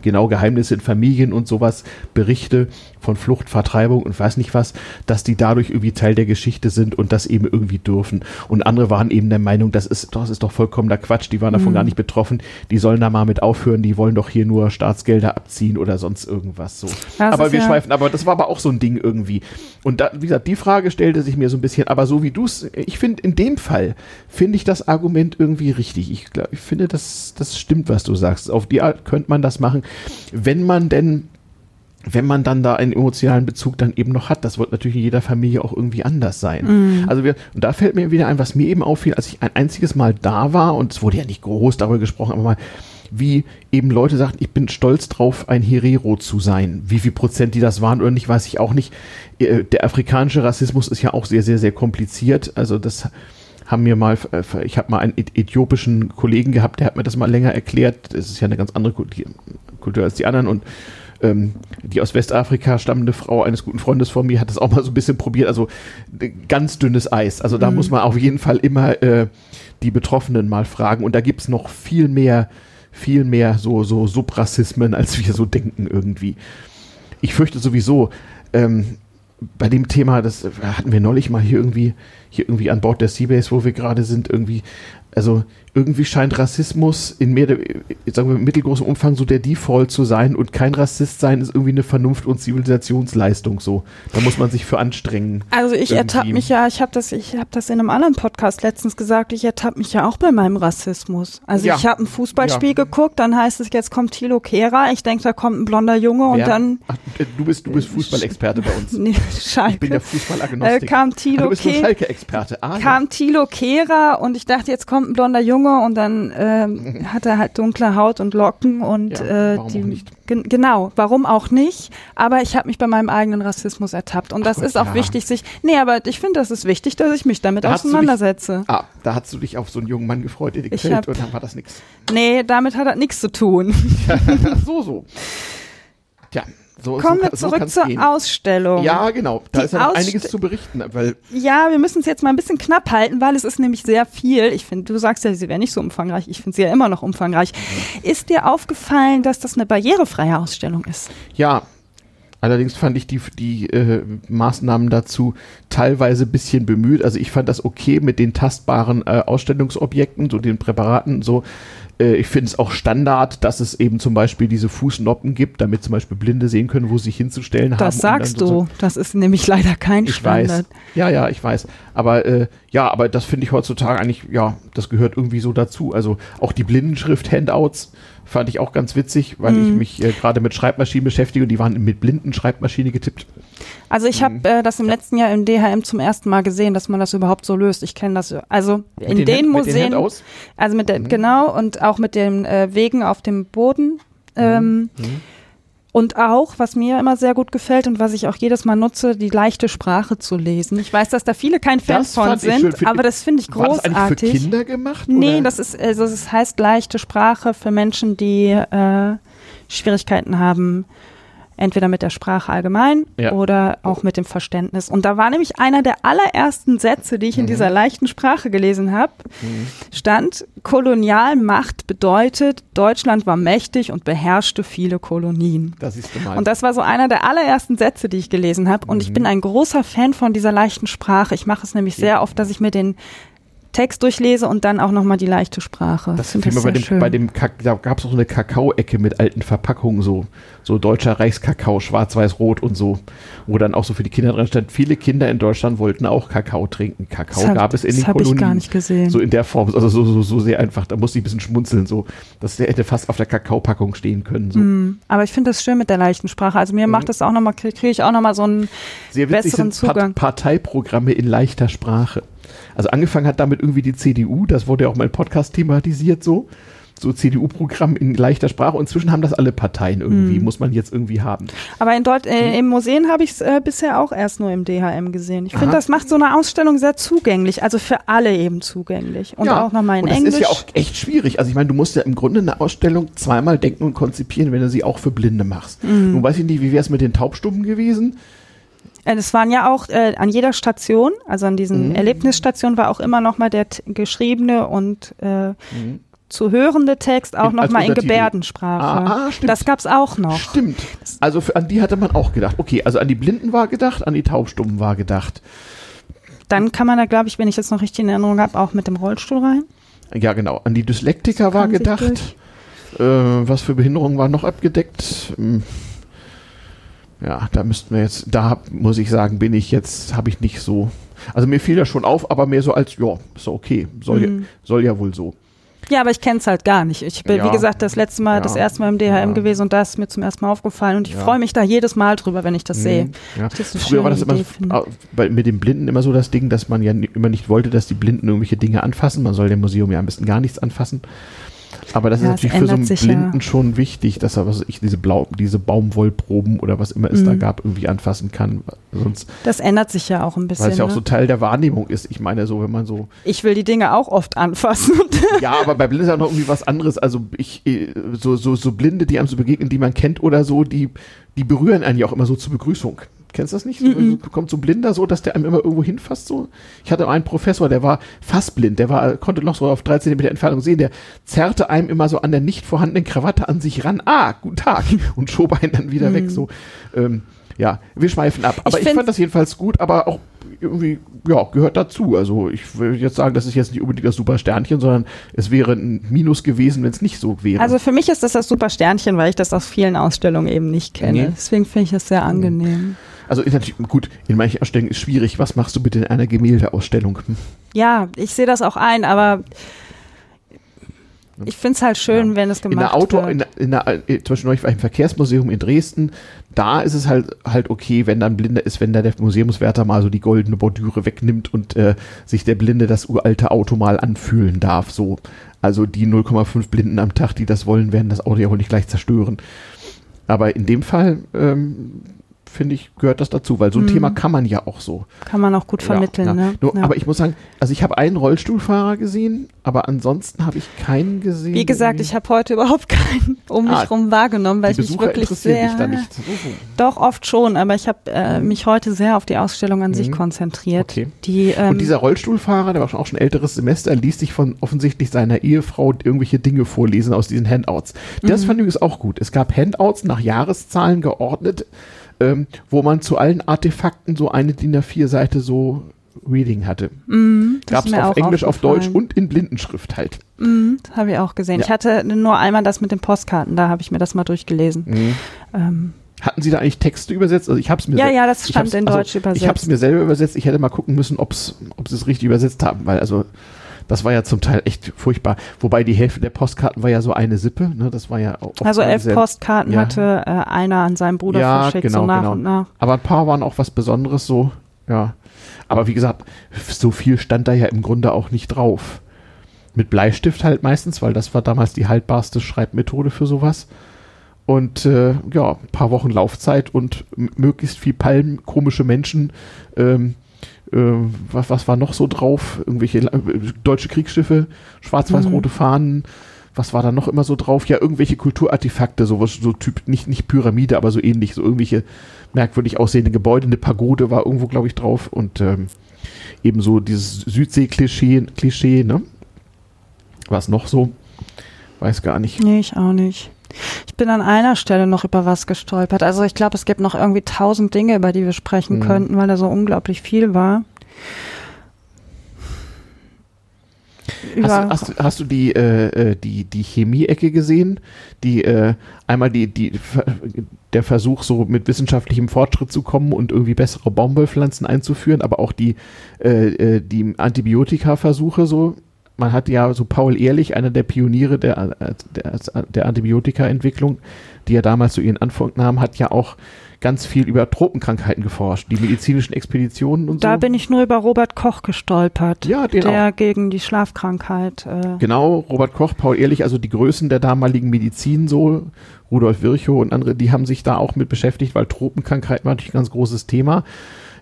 genau Geheimnisse in Familien und sowas, Berichte von Flucht, Vertreibung und weiß nicht was, dass die dadurch irgendwie Teil der Geschichte sind und das eben irgendwie dürfen. Und andere waren eben der Meinung, das ist, das ist doch vollkommener Quatsch, die waren davon mhm. gar nicht betroffen, die sollen da mal mit aufhören, die wollen doch hier nur Staatsgelder abziehen oder sonst irgendwas so. Das aber wir ja schweifen, aber das war aber auch so ein Ding irgendwie. Und da, wie gesagt, die Frage stellte sich mir so ein bisschen, aber so wie du es, ich finde, in dem Fall finde ich das Argument irgendwie richtig. Ich, glaub, ich finde, das, das stimmt, was du sagst. Auf die Art könnte man das machen, wenn man denn wenn man dann da einen emotionalen Bezug dann eben noch hat, das wird natürlich in jeder Familie auch irgendwie anders sein. Mm. Also wir, und da fällt mir wieder ein, was mir eben auffiel, als ich ein einziges Mal da war, und es wurde ja nicht groß darüber gesprochen, aber mal, wie eben Leute sagten, ich bin stolz drauf, ein Herero zu sein. Wie viel Prozent die das waren oder nicht, weiß ich auch nicht. Äh, der afrikanische Rassismus ist ja auch sehr, sehr, sehr kompliziert. Also das haben mir mal, äh, ich habe mal einen äthiopischen Kollegen gehabt, der hat mir das mal länger erklärt. Das ist ja eine ganz andere Kultur als die anderen und ähm, die aus Westafrika stammende Frau eines guten Freundes von mir hat das auch mal so ein bisschen probiert. Also ganz dünnes Eis. Also da mhm. muss man auf jeden Fall immer äh, die Betroffenen mal fragen. Und da gibt es noch viel mehr, viel mehr so, so Subrassismen, als wir so denken irgendwie. ich fürchte sowieso, ähm, bei dem Thema, das hatten wir neulich mal hier irgendwie, hier irgendwie an Bord der Seabase, wo wir gerade sind, irgendwie, also irgendwie scheint Rassismus in mehr, sagen wir, mittelgroßem Umfang so der Default zu sein und kein Rassist sein ist irgendwie eine Vernunft- und Zivilisationsleistung so. Da muss man sich für anstrengen. Also ich ertappe mich ja, ich habe das, ich habe das in einem anderen Podcast letztens gesagt, ich ertappe mich ja auch bei meinem Rassismus. Also ja. ich habe ein Fußballspiel ja. geguckt, dann heißt es, jetzt kommt Thilo Kehrer, ich denke, da kommt ein blonder Junge und dann. Ach, du bist, du bist Fußballexperte bei uns. <laughs> Nee, Schalke. Ich bin der Fußballagnostik. Äh, kam Thilo ah, du bist Schalke-Experte. Ah, kam. Thilo Kehrer und ich dachte, jetzt kommt ein blonder Junge Junge und dann äh, <laughs> hat er halt dunkle Haut und Locken und ja, äh, die, gen genau, warum auch nicht? Aber ich habe mich bei meinem eigenen Rassismus ertappt und das Ach, ist auch ja. wichtig, sich. Nee, aber ich finde, das ist wichtig, dass ich mich damit da auseinandersetze. Dich, ah, da hast du dich auf so einen jungen Mann gefreut, der dir gefällt, oder war das nichts? Nee, damit hat er nichts zu tun. <laughs> so, so. <laughs> Tja, so, Kommen so, wir zurück so zur gehen. Ausstellung. Ja, genau. Da Die ist ja noch einiges zu berichten. Weil ja, wir müssen es jetzt mal ein bisschen knapp halten, weil es ist nämlich sehr viel. Ich finde, du sagst ja, sie wäre nicht so umfangreich. Ich finde sie ja immer noch umfangreich. Ist dir aufgefallen, dass das eine barrierefreie Ausstellung ist? Ja, Allerdings fand ich die, die äh, Maßnahmen dazu teilweise ein bisschen bemüht. Also ich fand das okay mit den tastbaren äh, Ausstellungsobjekten, so den Präparaten, so äh, ich finde es auch Standard, dass es eben zum Beispiel diese Fußnoppen gibt, damit zum Beispiel Blinde sehen können, wo sie sich hinzustellen das haben. Das sagst du. Das ist nämlich leider kein ich Standard. Weiß. Ja, ja, ich weiß. Aber äh, ja, aber das finde ich heutzutage eigentlich, ja, das gehört irgendwie so dazu. Also auch die Blindenschrift-Handouts fand ich auch ganz witzig, weil mhm. ich mich äh, gerade mit Schreibmaschinen beschäftige und die waren mit blinden Schreibmaschine getippt. Also ich habe mhm. äh, das im letzten Jahr im DHM zum ersten Mal gesehen, dass man das überhaupt so löst. Ich kenne das also in den, den Museen, den also mit der, mhm. genau und auch mit den äh, Wegen auf dem Boden. Mhm. Ähm, mhm. Und auch, was mir immer sehr gut gefällt und was ich auch jedes Mal nutze, die leichte Sprache zu lesen. Ich weiß, dass da viele kein Fan das von sind, schön, aber das finde ich großartig. War das für Kinder gemacht? Nee, oder? das ist, also es heißt leichte Sprache für Menschen, die äh, Schwierigkeiten haben, entweder mit der Sprache allgemein ja. oder auch mit dem Verständnis. Und da war nämlich einer der allerersten Sätze, die ich in mhm. dieser leichten Sprache gelesen habe, mhm. stand, Kolonialmacht bedeutet, Deutschland war mächtig und beherrschte viele Kolonien. Das ist gemein. Und das war so einer der allerersten Sätze, die ich gelesen habe. Und mhm. ich bin ein großer Fan von dieser leichten Sprache. Ich mache es nämlich sehr oft, dass ich mir den Text durchlese und dann auch nochmal die leichte Sprache. Das finde ich bei dem, bei dem da gab es auch so eine Kakao-Ecke mit alten Verpackungen, so, so deutscher Reichskakao, schwarz-weiß-rot und so, wo dann auch so für die Kinder drin stand, viele Kinder in Deutschland wollten auch Kakao trinken. Kakao das gab es in den Kolonien. Das habe ich gar nicht gesehen. So in der Form, also so, so, so sehr einfach, da musste ich ein bisschen schmunzeln, so. Das hätte fast auf der Kakaopackung stehen können. So. Mm, aber ich finde das schön mit der leichten Sprache. Also mir mhm. macht das auch nochmal, kriege ich auch nochmal so einen sehr besseren sind Zugang. Parteiprogramme in leichter Sprache. Also angefangen hat damit irgendwie die CDU, das wurde ja auch mein Podcast thematisiert so. So CDU-Programm in leichter Sprache. Und inzwischen haben das alle Parteien irgendwie, hm. muss man jetzt irgendwie haben. Aber in Deut äh, hm. im Museen habe ich es äh, bisher auch erst nur im DHM gesehen. Ich finde, das macht so eine Ausstellung sehr zugänglich, also für alle eben zugänglich. Und ja. auch nochmal in und das Englisch. Das ist ja auch echt schwierig. Also ich meine, du musst ja im Grunde eine Ausstellung zweimal denken und konzipieren, wenn du sie auch für Blinde machst. Mhm. Nun weiß ich nicht, wie wäre es mit den Taubstummen gewesen? Es waren ja auch äh, an jeder Station, also an diesen mhm. Erlebnisstationen war auch immer nochmal der geschriebene und äh, mhm. zu hörende Text auch nochmal in Gebärdensprache. Ah, ah, stimmt. Das gab's auch noch. Stimmt. Also für, an die hatte man auch gedacht. Okay, also an die Blinden war gedacht, an die Taubstummen war gedacht. Dann kann man da, glaube ich, wenn ich jetzt noch richtig in Erinnerung habe, auch mit dem Rollstuhl rein. Ja, genau. An die Dyslektiker war gedacht. Äh, was für Behinderungen war noch abgedeckt? Hm. Ja, da müssten wir jetzt, da muss ich sagen, bin ich jetzt, habe ich nicht so. Also mir fiel das schon auf, aber mehr so als, ja, ist okay, soll, mhm. ja, soll ja wohl so. Ja, aber ich kenne es halt gar nicht. Ich bin, ja, wie gesagt, das letzte Mal, ja, das erste Mal im DHM ja. gewesen und das ist mir zum ersten Mal aufgefallen und ich freue mich da jedes Mal drüber, wenn ich das mhm. sehe. Das Früher war das immer so, bei, mit den Blinden immer so das Ding, dass man ja immer nicht wollte, dass die Blinden irgendwelche Dinge anfassen. Man soll dem Museum ja am besten gar nichts anfassen. Aber das ja, ist natürlich für so einen Blinden ja. schon wichtig, dass er, was ich, diese, Blau, diese Baumwollproben oder was immer es mhm. da gab, irgendwie anfassen kann. Sonst, das ändert sich ja auch ein bisschen. Weil es ja auch ne? so Teil der Wahrnehmung ist. Ich meine, so, wenn man so. Ich will die Dinge auch oft anfassen. ja, aber bei Blinden ist ja noch irgendwie was anderes. Also ich, äh, so, so, so Blinde, die einem so begegnen, die man kennt oder so, die, die berühren einen ja auch immer so zur Begrüßung. Kennst du das nicht? Mm -mm. Kommt so ein Blinder so, dass der einem immer irgendwo hinfasst so. Ich hatte einen Professor, der war fast blind, der war, konnte noch so auf drei Zentimeter Entfernung sehen, der zerrte einem immer so an der nicht vorhandenen Krawatte an sich ran. Ah, guten Tag. <laughs> Und schob einen dann wieder mm. weg so. Ähm, ja, wir schweifen ab. Aber ich, ich fand das jedenfalls gut, aber auch irgendwie, ja, gehört dazu. Also ich würde jetzt sagen, das ist jetzt nicht unbedingt das super Sternchen, sondern es wäre ein Minus gewesen, wenn es nicht so wäre. Also für mich ist das das super Sternchen, weil ich das aus vielen Ausstellungen eben nicht kenne. Nee. Deswegen finde ich es sehr angenehm. Also ist natürlich gut, in manchen Ausstellungen ist schwierig. Was machst du bitte in einer Gemäldeausstellung? Hm? Ja, ich sehe das auch ein, aber ich finde es halt schön, ja. wenn es gemacht in Auto, wird. In, der, in der, äh, zum Beispiel neulich war ich im Verkehrsmuseum in Dresden. Da ist es halt halt okay, wenn dann Blinder ist, wenn da der Museumswärter mal so die goldene Bordüre wegnimmt und äh, sich der Blinde das uralte Auto mal anfühlen darf. So, also die 0,5 Blinden am Tag, die das wollen, werden das Auto ja wohl nicht gleich zerstören. Aber in dem Fall ähm, finde ich, gehört das dazu, weil so ein mhm. Thema kann man ja auch so. Kann man auch gut vermitteln, ja, ne? Nur, ja. Aber ich muss sagen, also ich habe einen Rollstuhlfahrer gesehen, aber ansonsten habe ich keinen gesehen. Wie gesagt, ich habe heute überhaupt keinen um mich ah, rum wahrgenommen, weil ich mich wirklich sehr. Da nicht. Doch oft schon, aber ich habe äh, mhm. mich heute sehr auf die Ausstellung an mhm. sich konzentriert. Okay. Die, ähm, Und dieser Rollstuhlfahrer, der war schon auch schon älteres Semester, ließ sich von offensichtlich seiner Ehefrau irgendwelche Dinge vorlesen aus diesen Handouts. Das mhm. fand ich übrigens auch gut. Es gab Handouts nach Jahreszahlen geordnet ähm, wo man zu allen Artefakten so eine DIN A4-Seite so Reading hatte. Mm, Gab es auf Englisch, auf Deutsch und in Blindenschrift halt. Mm, das habe ich auch gesehen. Ja. Ich hatte nur einmal das mit den Postkarten, da habe ich mir das mal durchgelesen. Mm. Ähm. Hatten Sie da eigentlich Texte übersetzt? Also ich habe es mir ja ja, das stand in Deutsch also, übersetzt. Ich habe es mir selber übersetzt. Ich hätte mal gucken müssen, ob sie es richtig übersetzt haben, weil also das war ja zum Teil echt furchtbar. Wobei die Hälfte der Postkarten war ja so eine Sippe. Ne? Das war ja Also elf Postkarten ja. hatte äh, einer an seinen Bruder ja, verschickt, genau, so nach genau. und nach. Aber ein paar waren auch was Besonderes so, ja. Aber wie gesagt, so viel stand da ja im Grunde auch nicht drauf. Mit Bleistift halt meistens, weil das war damals die haltbarste Schreibmethode für sowas. Und äh, ja, ein paar Wochen Laufzeit und möglichst viel Palmen, komische Menschen, ähm, äh, was, was war noch so drauf? Irgendwelche äh, deutsche Kriegsschiffe, schwarz-weiß-rote mhm. Fahnen. Was war da noch immer so drauf? Ja, irgendwelche Kulturartefakte, sowas, so Typ, nicht, nicht Pyramide, aber so ähnlich, so irgendwelche merkwürdig aussehende Gebäude. Eine Pagode war irgendwo, glaube ich, drauf und ähm, ebenso dieses Südsee-Klischee, Klischee, ne? Was noch so? Weiß gar nicht. Nee, ich auch nicht. Ich bin an einer Stelle noch über was gestolpert. Also ich glaube, es gibt noch irgendwie tausend Dinge, über die wir sprechen mhm. könnten, weil da so unglaublich viel war. Hast, hast, hast, du die, äh, äh, die, die Chemie-Ecke gesehen? Die äh, einmal die, die, der Versuch, so mit wissenschaftlichem Fortschritt zu kommen und irgendwie bessere Baumwollpflanzen einzuführen, aber auch die, äh, äh die Antibiotika-Versuche so man hat ja so Paul Ehrlich, einer der Pioniere der, der, der Antibiotika-Entwicklung, die er damals zu so ihren Anfang nahm, hat ja auch ganz viel über Tropenkrankheiten geforscht, die medizinischen Expeditionen und da so. Da bin ich nur über Robert Koch gestolpert. Ja, den der auch. gegen die Schlafkrankheit. Äh genau, Robert Koch, Paul Ehrlich, also die Größen der damaligen Medizin so, Rudolf Virchow und andere, die haben sich da auch mit beschäftigt, weil Tropenkrankheiten war natürlich ein ganz großes Thema.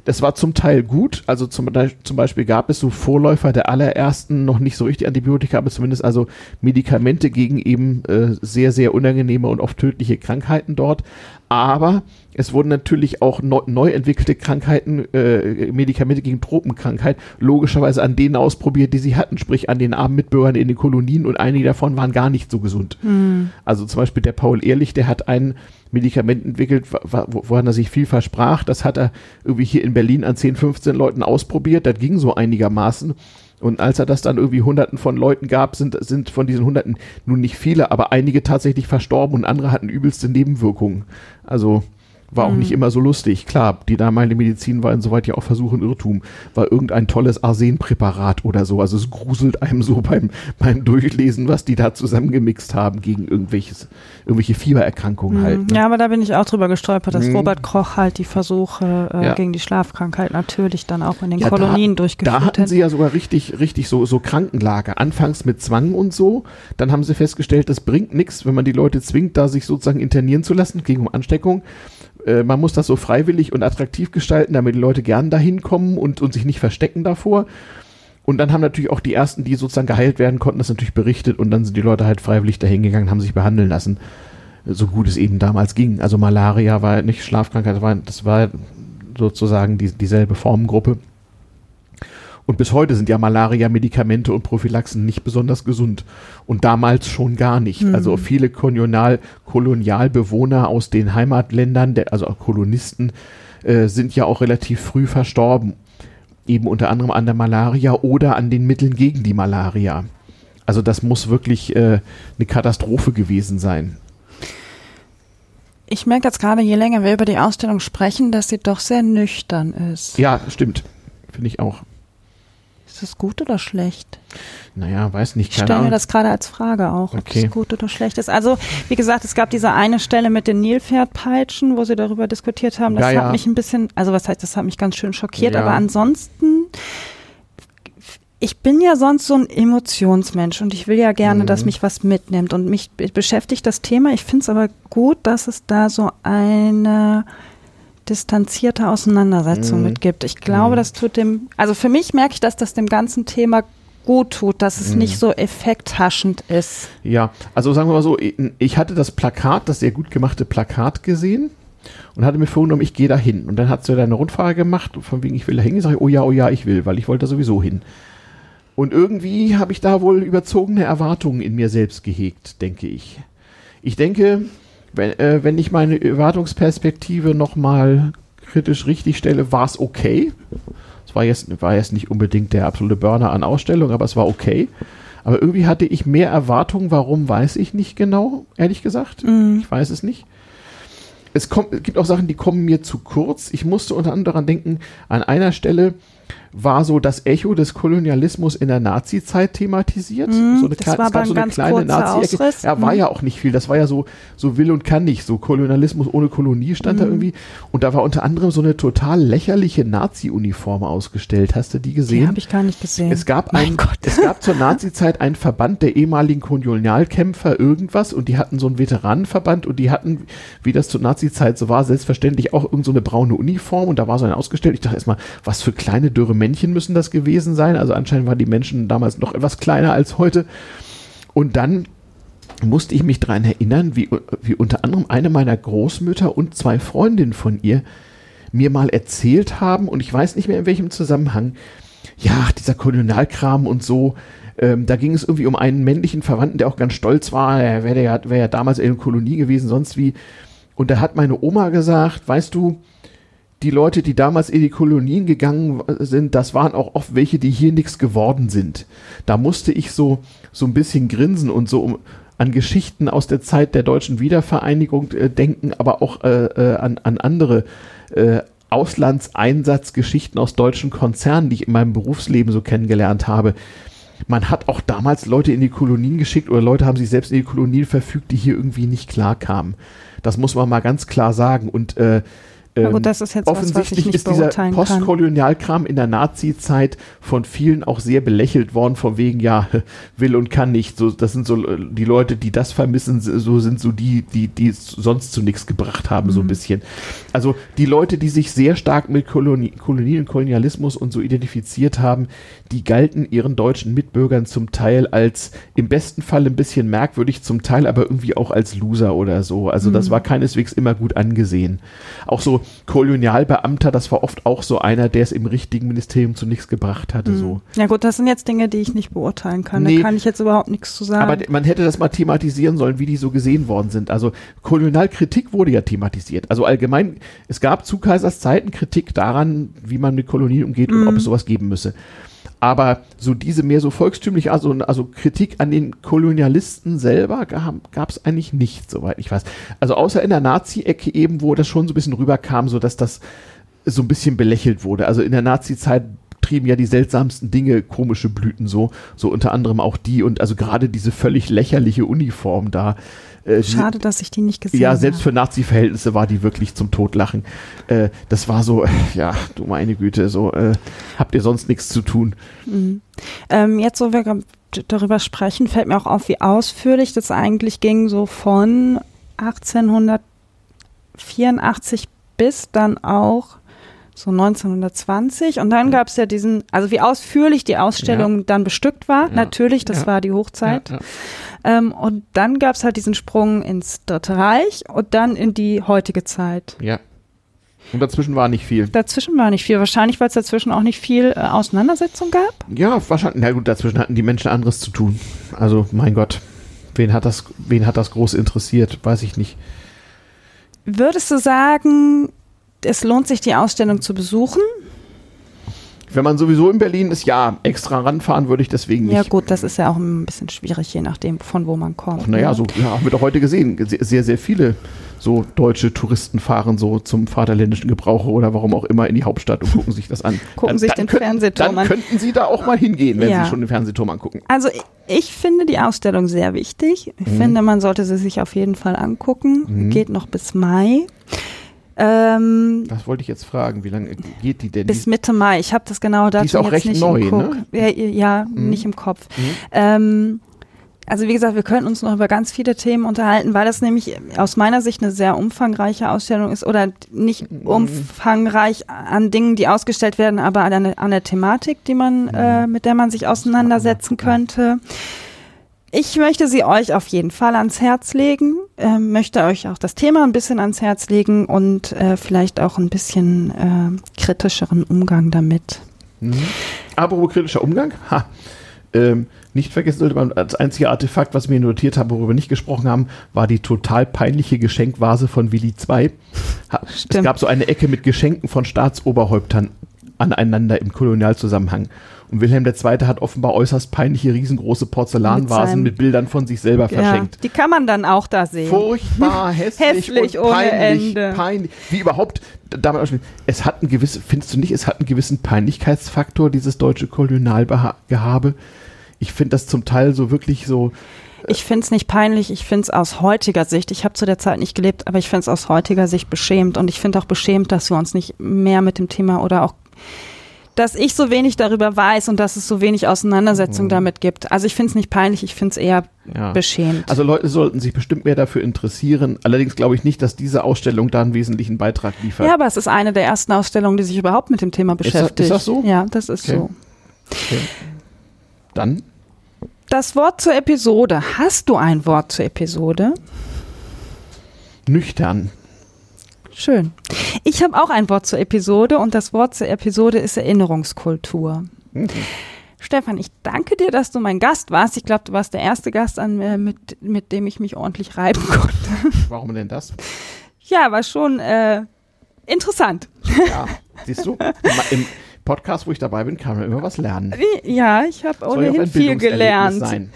Das war zum Teil gut. Also zum, zum, Beispiel gab es so Vorläufer der allerersten, noch nicht so richtig Antibiotika, aber zumindest also Medikamente gegen eben äh, sehr, sehr unangenehme und oft tödliche Krankheiten dort. Aber es wurden natürlich auch neu, neu entwickelte Krankheiten, äh, Medikamente gegen Tropenkrankheit, logischerweise an denen ausprobiert, die sie hatten, sprich an den armen Mitbürgern in den Kolonien und einige davon waren gar nicht so gesund. Mhm. Also zum Beispiel der Paul Ehrlich, der hat ein Medikament entwickelt, woran er sich viel versprach. Das hat er irgendwie hier in Berlin an 10, 15 Leuten ausprobiert. Das ging so einigermaßen. Und als er das dann irgendwie Hunderten von Leuten gab, sind, sind von diesen Hunderten nun nicht viele, aber einige tatsächlich verstorben und andere hatten übelste Nebenwirkungen. Also war auch mhm. nicht immer so lustig. Klar, die damalige Medizin war insoweit ja auch Versuch und Irrtum. War irgendein tolles Arsenpräparat oder so. Also es gruselt einem so beim, beim Durchlesen, was die da zusammengemixt haben gegen irgendwelches, irgendwelche Fiebererkrankungen mhm. halt. Ne? Ja, aber da bin ich auch drüber gestolpert, dass mhm. Robert Koch halt die Versuche äh, ja. gegen die Schlafkrankheit natürlich dann auch in den ja, Kolonien da, durchgeführt hat. Da hatten sie ja sogar richtig, richtig so, so Krankenlager. Anfangs mit Zwang und so. Dann haben sie festgestellt, das bringt nichts, wenn man die Leute zwingt, da sich sozusagen internieren zu lassen gegen Ansteckung. Äh, man muss das so freiwillig und attraktiv gestalten, damit die Leute gern dahin kommen und, und sich nicht verstecken davor. Und dann haben natürlich auch die ersten, die sozusagen geheilt werden konnten, das natürlich berichtet und dann sind die Leute halt freiwillig dahin gegangen, haben sich behandeln lassen, so gut es eben damals ging. Also Malaria war nicht Schlafkrankheit, das war, das war sozusagen die, dieselbe Formengruppe. Und bis heute sind ja Malaria-Medikamente und Prophylaxen nicht besonders gesund. Und damals schon gar nicht. Mhm. Also viele Kolonial Kolonialbewohner aus den Heimatländern, der, also Kolonisten, äh, sind ja auch relativ früh verstorben. Eben unter anderem an der Malaria oder an den Mitteln gegen die Malaria. Also das muss wirklich äh, eine Katastrophe gewesen sein. Ich merke jetzt gerade, je länger wir über die Ausstellung sprechen, dass sie doch sehr nüchtern ist. Ja, stimmt. Finde ich auch. Ist das gut oder schlecht? Naja, weiß nicht. Ich stelle mir das gerade als Frage auch, ob okay. es gut oder schlecht ist. Also, wie gesagt, es gab diese eine Stelle mit den Nilpferdpeitschen, wo sie darüber diskutiert haben. Das ja, ja. hat mich ein bisschen, also was heißt, das hat mich ganz schön schockiert. Ja. Aber ansonsten, ich bin ja sonst so ein Emotionsmensch und ich will ja gerne, mhm. dass mich was mitnimmt. Und mich beschäftigt das Thema. Ich finde es aber gut, dass es da so eine distanzierte Auseinandersetzung mhm. mitgibt. Ich glaube, mhm. das tut dem, also für mich merke ich, dass das dem ganzen Thema gut tut, dass es mhm. nicht so effekthaschend ist. Ja, also sagen wir mal so, ich hatte das Plakat, das sehr gut gemachte Plakat gesehen und hatte mir vorgenommen, ich gehe da hin. Und dann hat sie da eine Rundfahrt gemacht, von wegen, ich will da hin. Ich sage, oh ja, oh ja, ich will, weil ich wollte da sowieso hin. Und irgendwie habe ich da wohl überzogene Erwartungen in mir selbst gehegt, denke ich. Ich denke, wenn, äh, wenn ich meine Erwartungsperspektive nochmal kritisch richtig stelle, war es okay. Es war jetzt, war jetzt nicht unbedingt der absolute Burner an Ausstellung, aber es war okay. Aber irgendwie hatte ich mehr Erwartungen. Warum, weiß ich nicht genau, ehrlich gesagt. Mm. Ich weiß es nicht. Es, kommt, es gibt auch Sachen, die kommen mir zu kurz. Ich musste unter anderem daran denken, an einer Stelle war so das Echo des Kolonialismus in der Nazi-Zeit thematisiert. Mm, so eine, das war es gab so eine kleine Nazi-Ecke. Ja, war mm. ja auch nicht viel. Das war ja so, so will und kann nicht. So Kolonialismus ohne Kolonie stand mm. da mhm. irgendwie. Und da war unter anderem so eine total lächerliche Nazi-Uniform ausgestellt. Hast du die gesehen? Die habe ich gar nicht gesehen. Es gab, ein, es gab zur Nazi-Zeit einen Verband der ehemaligen Kolonialkämpfer irgendwas und die hatten so einen Veteranenverband und die hatten, wie das zur Nazi-Zeit so war, selbstverständlich auch irgend so eine braune Uniform und da war so eine ausgestellt. Ich dachte erstmal, was für kleine dürre Männchen müssen das gewesen sein. Also anscheinend waren die Menschen damals noch etwas kleiner als heute. Und dann musste ich mich daran erinnern, wie, wie unter anderem eine meiner Großmütter und zwei Freundinnen von ihr mir mal erzählt haben, und ich weiß nicht mehr in welchem Zusammenhang, ja, dieser Kolonialkram und so, ähm, da ging es irgendwie um einen männlichen Verwandten, der auch ganz stolz war, er wäre ja, wär ja damals in der Kolonie gewesen, sonst wie. Und da hat meine Oma gesagt, weißt du, die Leute, die damals in die Kolonien gegangen sind, das waren auch oft welche, die hier nichts geworden sind. Da musste ich so, so ein bisschen grinsen und so an Geschichten aus der Zeit der deutschen Wiedervereinigung äh, denken, aber auch äh, äh, an, an andere äh, Auslandseinsatzgeschichten aus deutschen Konzernen, die ich in meinem Berufsleben so kennengelernt habe. Man hat auch damals Leute in die Kolonien geschickt oder Leute haben sich selbst in die Kolonien verfügt, die hier irgendwie nicht klar kamen. Das muss man mal ganz klar sagen. Und äh, ähm, gut, das ist jetzt offensichtlich was, ist dieser Postkolonialkram in der Nazi-Zeit von vielen auch sehr belächelt worden, von wegen, ja, <laughs> will und kann nicht. So, das sind so die Leute, die das vermissen, so sind so die, die, die es sonst zu nichts gebracht haben, mhm. so ein mhm. bisschen. Also die Leute, die sich sehr stark mit Koloni Kolonien und Kolonialismus und so identifiziert haben, die galten ihren deutschen Mitbürgern zum Teil als im besten Fall ein bisschen merkwürdig, zum Teil aber irgendwie auch als Loser oder so. Also mhm. das war keineswegs immer gut angesehen. Auch so Kolonialbeamter, das war oft auch so einer, der es im richtigen Ministerium zu nichts gebracht hatte. Mhm. So. Ja gut, das sind jetzt Dinge, die ich nicht beurteilen kann. Nee, da kann ich jetzt überhaupt nichts zu sagen. Aber man hätte das mal thematisieren sollen, wie die so gesehen worden sind. Also Kolonialkritik wurde ja thematisiert. Also allgemein, es gab zu Kaisers Zeiten Kritik daran, wie man mit Kolonien umgeht und ob mhm. es sowas geben müsse. Aber so diese mehr so volkstümlich, also, also Kritik an den Kolonialisten selber gab es eigentlich nicht, soweit ich weiß. Also außer in der Nazi-Ecke eben, wo das schon so ein bisschen rüberkam, so dass das so ein bisschen belächelt wurde. Also in der Nazi-Zeit trieben ja die seltsamsten Dinge, komische Blüten so, so unter anderem auch die und also gerade diese völlig lächerliche Uniform da, äh, Schade, dass ich die nicht gesehen habe. Ja, selbst für Nazi-Verhältnisse war die wirklich zum Totlachen. Äh, das war so, <laughs> ja, du meine Güte, so äh, habt ihr sonst nichts zu tun. Mhm. Ähm, jetzt, wo wir darüber sprechen, fällt mir auch auf, wie ausführlich das eigentlich ging, so von 1884 bis dann auch so 1920. Und dann gab es ja diesen, also wie ausführlich die Ausstellung ja. dann bestückt war. Ja. Natürlich, das ja. war die Hochzeit. Ähm, und dann gab es halt diesen Sprung ins Dritte Reich und dann in die heutige Zeit. Ja. Und dazwischen war nicht viel. Dazwischen war nicht viel. Wahrscheinlich, weil es dazwischen auch nicht viel äh, Auseinandersetzung gab. Ja, wahrscheinlich. Na gut, dazwischen hatten die Menschen anderes zu tun. Also, mein Gott. Wen hat das, wen hat das groß interessiert? Weiß ich nicht. Würdest du sagen, es lohnt sich, die Ausstellung zu besuchen? Wenn man sowieso in Berlin ist, ja, extra ranfahren würde ich deswegen nicht. Ja gut, das ist ja auch ein bisschen schwierig, je nachdem, von wo man kommt. Naja, ne? so ja, haben wir doch heute gesehen. Sehr, sehr, viele so deutsche Touristen fahren so zum vaterländischen Gebrauche oder warum auch immer in die Hauptstadt und gucken sich das an. <laughs> Gucken sich den könnten, Fernsehturm Dann an. könnten sie da auch mal hingehen, wenn Ja. sie schon den Fernsehturm angucken. Also ich- ich finde die Ausstellung sehr wichtig. Ich Mhm. finde, man sollte sie sich auf jeden Fall angucken. Mhm. Geht noch bis Mai. Ähm, Das wollte ich jetzt fragen. Wie lange geht die denn? bis Die- Mitte Mai. Ich habe das genaue Datum ist auch jetzt recht nicht neu, ne? Ja, ja Mhm. nicht im Kopf. Mhm. Ähm, also wie gesagt, wir könnten uns noch über ganz viele Themen unterhalten, weil das nämlich aus meiner Sicht eine sehr umfangreiche Ausstellung ist oder nicht Mhm. umfangreich an Dingen, die ausgestellt werden, aber an der, an der Thematik, die man, äh, mit der man sich auseinandersetzen Mhm. könnte. Ich möchte sie euch auf jeden Fall ans Herz legen, ähm, möchte euch auch das Thema ein bisschen ans Herz legen und äh, vielleicht auch ein bisschen äh, kritischeren Umgang damit. Mhm. Apropos kritischer Umgang. Ha. Ähm, nicht vergessen sollte man, als einziger Artefakt, was wir notiert haben, worüber wir nicht gesprochen haben, war die total peinliche Geschenkwase von Willi II. Ha, es gab so eine Ecke mit Geschenken von Staatsoberhäuptern aneinander im Kolonialzusammenhang. Und Wilhelm II. hat offenbar äußerst peinliche, riesengroße Porzellanvasen Mit mit, Bildern von sich selber verschenkt. Ja, die kann man dann auch da sehen. Furchtbar, hässlich, <laughs> Hässlich und peinlich, Ende. peinlich. Wie überhaupt, damit es hat einen gewissen, findest du nicht, es hat einen gewissen Peinlichkeitsfaktor, dieses deutsche Kolonialgehabe. Ich finde das zum Teil so wirklich so, Ich finde es nicht peinlich, ich finde es aus heutiger Sicht, ich habe zu der Zeit nicht gelebt, aber ich finde es aus heutiger Sicht beschämt und ich finde auch beschämt, dass wir uns nicht mehr mit dem Thema oder auch dass ich so wenig darüber weiß und dass es so wenig Auseinandersetzung Mhm. damit gibt. Also ich finde es nicht peinlich, ich finde es eher ja. beschämt. Also Leute sollten sich bestimmt mehr dafür interessieren. Allerdings glaube ich nicht, dass diese Ausstellung da einen wesentlichen Beitrag liefert. ja, aber es ist eine der ersten Ausstellungen, die sich überhaupt mit dem Thema das- ist beschäftigt. das so? Ja, das ist Okay. so. Okay. Dann Das Wort zur Episode. Hast du ein Wort zur Episode? nüchtern. Schön. Ich habe auch ein Wort zur Episode und das Wort zur Episode ist Erinnerungskultur. Mhm. Stefan, ich danke dir, dass du mein Gast warst. Ich glaube, du warst der erste Gast, an, äh, mit, mit dem ich mich ordentlich reiben <laughs> konnte. Warum denn das? Ja, war schon äh, interessant. Ja, siehst du, im Podcast, wo ich dabei bin, kann man immer was lernen. Ja, ich habe ohnehin viel gelernt. Sein.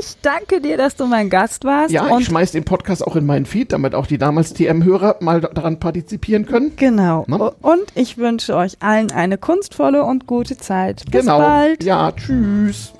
Ich danke dir, dass du mein Gast warst. Ja, ich schmeiß den Podcast auch in meinen Feed, damit auch die damals TM-Hörer mal daran partizipieren können. Genau. Ne? Na? Und ich wünsche euch allen eine kunstvolle und gute Zeit. Bis genau. bald. Ja, tschüss.